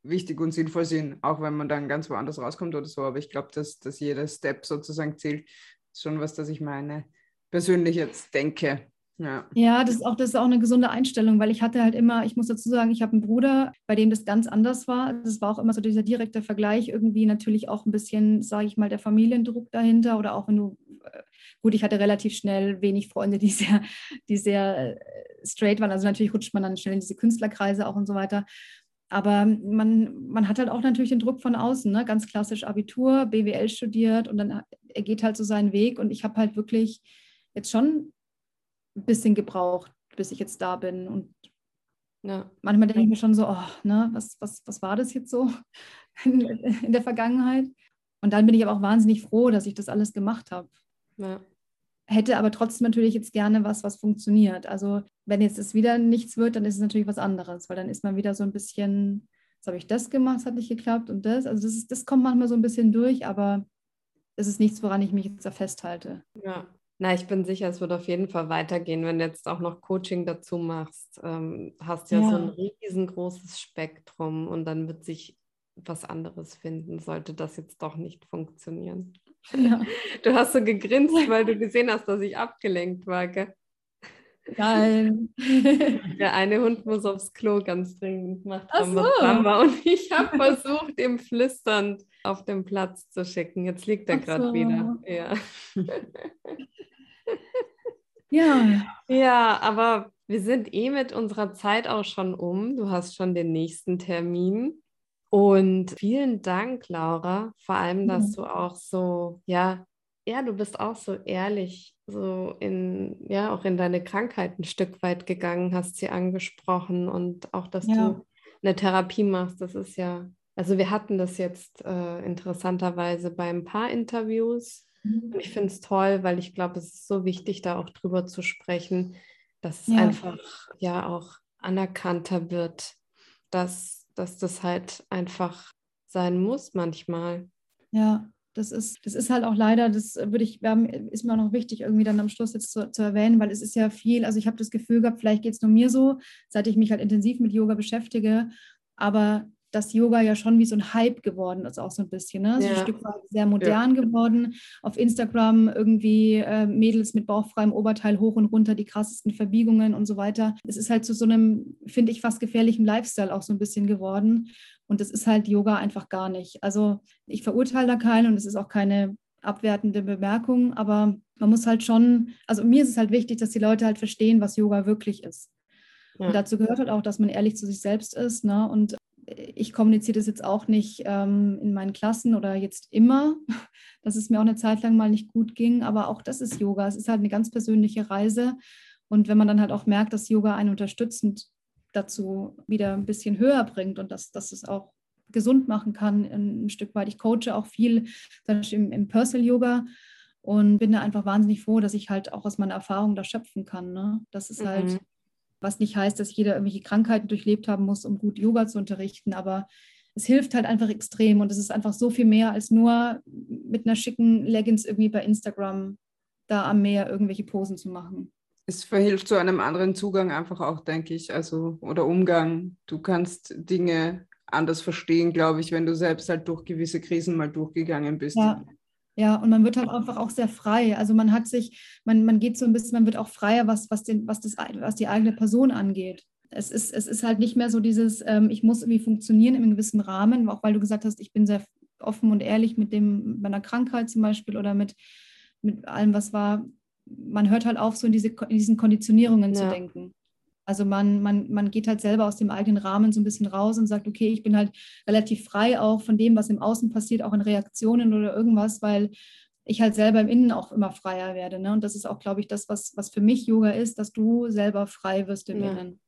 [SPEAKER 2] wichtig und sinnvoll sind, auch wenn man dann ganz woanders rauskommt oder so. Aber ich glaube, dass, dass jeder Step sozusagen zählt. Ist schon was, das ich meine, persönlich jetzt denke. Ja.
[SPEAKER 3] ja, das ist auch das ist auch eine gesunde Einstellung, weil ich hatte halt immer, ich muss dazu sagen, ich habe einen Bruder, bei dem das ganz anders war. Das war auch immer so dieser direkte Vergleich, irgendwie natürlich auch ein bisschen, sage ich mal, der Familiendruck dahinter oder auch wenn du, äh, gut, ich hatte relativ schnell wenig Freunde, die sehr, die sehr äh, straight waren. Also natürlich rutscht man dann schnell in diese Künstlerkreise auch und so weiter. Aber man, man hat halt auch natürlich den Druck von außen, ne? ganz klassisch Abitur, BWL studiert und dann er geht halt so seinen Weg. Und ich habe halt wirklich jetzt schon ein bisschen gebraucht, bis ich jetzt da bin. Und ja. manchmal denke ich mir schon so, oh, ne, was, was, was war das jetzt so in, in der Vergangenheit? Und dann bin ich aber auch wahnsinnig froh, dass ich das alles gemacht habe. Ja hätte aber trotzdem natürlich jetzt gerne was, was funktioniert. Also wenn jetzt es wieder nichts wird, dann ist es natürlich was anderes, weil dann ist man wieder so ein bisschen, jetzt habe ich das gemacht, es hat nicht geklappt und das. Also das, ist, das kommt manchmal so ein bisschen durch, aber das ist nichts, woran ich mich jetzt da festhalte.
[SPEAKER 1] Ja. Na, ich bin sicher, es wird auf jeden Fall weitergehen, wenn du jetzt auch noch Coaching dazu machst. Ähm, hast ja, ja so ein riesengroßes Spektrum und dann wird sich was anderes finden, sollte das jetzt doch nicht funktionieren. Ja. Du hast so gegrinst, weil du gesehen hast, dass ich abgelenkt war, gell?
[SPEAKER 3] Nein.
[SPEAKER 1] Der eine Hund muss aufs Klo ganz dringend, macht Ramba, so. und ich habe versucht, ihm flüsternd auf den Platz zu schicken. Jetzt liegt er gerade so. wieder. Ja. ja. Ja, aber wir sind eh mit unserer Zeit auch schon um. Du hast schon den nächsten Termin. Und vielen Dank, Laura, vor allem, dass du auch so, ja, ja, du bist auch so ehrlich, so in, ja, auch in deine Krankheit ein Stück weit gegangen, hast sie angesprochen und auch, dass ja. du eine Therapie machst. Das ist ja, also wir hatten das jetzt äh, interessanterweise bei ein paar Interviews. Mhm. Und ich finde es toll, weil ich glaube, es ist so wichtig, da auch drüber zu sprechen, dass es ja. einfach ja auch anerkannter wird, dass dass das halt einfach sein muss manchmal.
[SPEAKER 3] Ja, das ist, das ist halt auch leider, das würde ich, ist mir auch noch wichtig, irgendwie dann am Schluss jetzt zu, zu erwähnen, weil es ist ja viel, also ich habe das Gefühl gehabt, vielleicht geht es nur mir so, seit ich mich halt intensiv mit Yoga beschäftige, aber dass Yoga ja schon wie so ein Hype geworden ist, auch so ein bisschen. Ne? So ja. ein Stück weit sehr modern ja. geworden. Auf Instagram irgendwie äh, Mädels mit bauchfreiem Oberteil hoch und runter, die krassesten Verbiegungen und so weiter. Es ist halt zu so einem, finde ich, fast gefährlichen Lifestyle auch so ein bisschen geworden. Und das ist halt Yoga einfach gar nicht. Also ich verurteile da keinen und es ist auch keine abwertende Bemerkung, aber man muss halt schon, also mir ist es halt wichtig, dass die Leute halt verstehen, was Yoga wirklich ist. Ja. Und dazu gehört halt auch, dass man ehrlich zu sich selbst ist ne? und ich kommuniziere das jetzt auch nicht ähm, in meinen Klassen oder jetzt immer, dass es mir auch eine Zeit lang mal nicht gut ging, aber auch das ist Yoga. Es ist halt eine ganz persönliche Reise. Und wenn man dann halt auch merkt, dass Yoga einen unterstützend dazu wieder ein bisschen höher bringt und dass, dass es auch gesund machen kann, ein Stück weit. Ich coache auch viel im, im Personal Yoga und bin da einfach wahnsinnig froh, dass ich halt auch aus meiner Erfahrung da schöpfen kann. Ne? Das ist halt mhm was nicht heißt, dass jeder irgendwelche Krankheiten durchlebt haben muss, um gut Yoga zu unterrichten, aber es hilft halt einfach extrem und es ist einfach so viel mehr als nur mit einer schicken Leggings irgendwie bei Instagram da am Meer irgendwelche Posen zu machen.
[SPEAKER 2] Es verhilft zu einem anderen Zugang einfach auch, denke ich, also oder Umgang. Du kannst Dinge anders verstehen, glaube ich, wenn du selbst halt durch gewisse Krisen mal durchgegangen bist.
[SPEAKER 3] Ja. Ja, und man wird halt einfach auch sehr frei. Also man hat sich, man, man geht so ein bisschen, man wird auch freier, was, was, den, was, das, was die eigene Person angeht. Es ist, es ist halt nicht mehr so dieses, ähm, ich muss irgendwie funktionieren in einem gewissen Rahmen, auch weil du gesagt hast, ich bin sehr offen und ehrlich mit dem, meiner Krankheit zum Beispiel oder mit, mit allem, was war. Man hört halt auf, so in, diese, in diesen Konditionierungen ja. zu denken. Also man, man, man geht halt selber aus dem eigenen Rahmen so ein bisschen raus und sagt, okay, ich bin halt relativ frei auch von dem, was im Außen passiert, auch in Reaktionen oder irgendwas, weil ich halt selber im Innen auch immer freier werde. Ne? Und das ist auch, glaube ich, das, was, was für mich Yoga ist, dass du selber frei wirst im ja. Innen.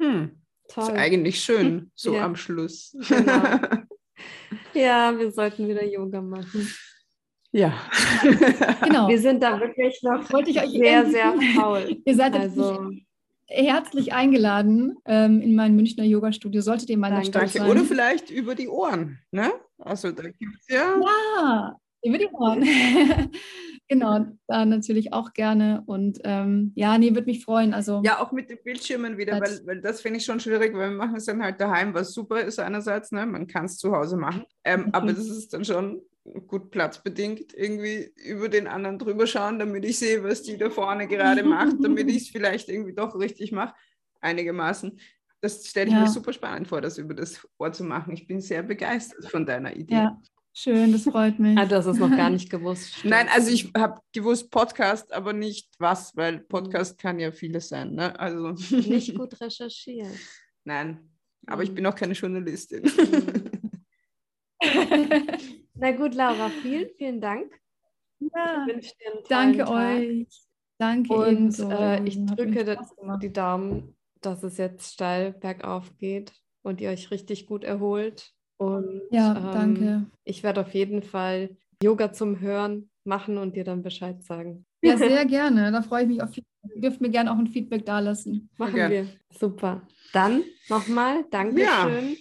[SPEAKER 2] Hm. Toll. Ist eigentlich schön, so ja. am Schluss.
[SPEAKER 1] Genau. ja, wir sollten wieder Yoga machen.
[SPEAKER 2] Ja.
[SPEAKER 1] genau. Wir sind da wirklich noch Wollte ich euch sehr, sehr faul.
[SPEAKER 3] Ihr seid also, herzlich eingeladen ähm, in mein Münchner Yoga-Studio. Solltet ihr mal
[SPEAKER 2] Danke. Stadt sein. Oder vielleicht über die Ohren. Ne? Also da gibt es ja.
[SPEAKER 3] Ja, über die Ohren. genau, da natürlich auch gerne. Und ähm, ja, nee, würde mich freuen. Also,
[SPEAKER 2] ja, auch mit den Bildschirmen wieder, weil, weil das finde ich schon schwierig, weil wir machen es dann halt daheim, was super ist einerseits. Ne? Man kann es zu Hause machen. Ähm, mhm. Aber das ist dann schon gut platzbedingt irgendwie über den anderen drüber schauen, damit ich sehe, was die da vorne gerade macht, damit ich es vielleicht irgendwie doch richtig mache, einigermaßen. Das stelle ich ja. mir super spannend vor, das über das Ohr zu machen. Ich bin sehr begeistert von deiner Idee.
[SPEAKER 3] Ja, schön, das freut mich.
[SPEAKER 1] Ah, du hast es noch gar nicht gewusst.
[SPEAKER 2] Nein, also ich habe gewusst Podcast, aber nicht was, weil Podcast kann ja vieles sein. Ne? Also
[SPEAKER 1] nicht gut recherchiert.
[SPEAKER 2] Nein, aber ich mhm. bin auch keine Journalistin.
[SPEAKER 1] Na gut, Laura, vielen, vielen Dank.
[SPEAKER 3] Ja, danke Tag. euch. Danke
[SPEAKER 1] Und äh, ich drücke die Daumen, dass es jetzt steil bergauf geht und ihr euch richtig gut erholt. Und
[SPEAKER 3] ja, ähm, danke.
[SPEAKER 1] Ich werde auf jeden Fall Yoga zum Hören machen und dir dann Bescheid sagen.
[SPEAKER 3] Ja, sehr gerne. Da freue ich mich auf Feedback. Ihr dürft mir gerne auch ein Feedback dalassen.
[SPEAKER 1] Machen wir. Super. Dann nochmal Dankeschön. Ja.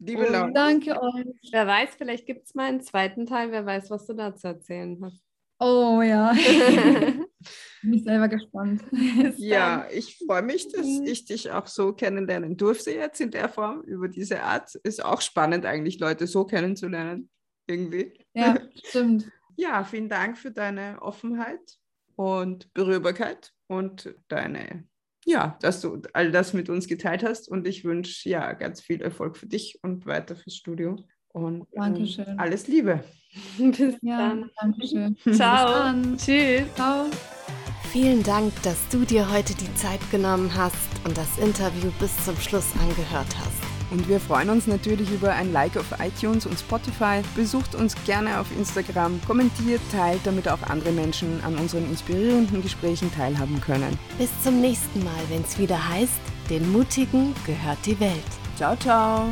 [SPEAKER 2] Liebe
[SPEAKER 1] Und
[SPEAKER 2] Laura.
[SPEAKER 3] Danke euch.
[SPEAKER 1] Wer weiß, vielleicht gibt es mal einen zweiten Teil, wer weiß, was du da zu erzählen hast.
[SPEAKER 3] Oh ja, bin ich selber gespannt.
[SPEAKER 2] Ja, ich freue mich, dass
[SPEAKER 1] Mhm.
[SPEAKER 2] ich dich auch so kennenlernen durfte jetzt in der Form, über diese Art. Ist auch spannend eigentlich, Leute so kennenzulernen. Irgendwie.
[SPEAKER 3] Ja, stimmt.
[SPEAKER 2] Ja, vielen Dank für deine Offenheit und Berührbarkeit und deine, ja, dass du all das mit uns geteilt hast. Und ich wünsche ja ganz viel Erfolg für dich und weiter fürs Studio. Und ähm,
[SPEAKER 3] Dankeschön.
[SPEAKER 2] alles Liebe.
[SPEAKER 1] Bis
[SPEAKER 3] Ja,
[SPEAKER 1] dann.
[SPEAKER 3] danke schön.
[SPEAKER 1] Ciao.
[SPEAKER 3] dann.
[SPEAKER 1] Tschüss.
[SPEAKER 3] Ciao.
[SPEAKER 1] Vielen Dank, dass du dir heute die Zeit genommen hast und das Interview bis zum Schluss angehört hast.
[SPEAKER 2] Und wir freuen uns natürlich über ein Like auf iTunes und Spotify. Besucht uns gerne auf Instagram, kommentiert, teilt, damit auch andere Menschen an unseren inspirierenden Gesprächen teilhaben können.
[SPEAKER 1] Bis zum nächsten Mal, wenn es wieder heißt, den Mutigen gehört die Welt.
[SPEAKER 2] Ciao, ciao!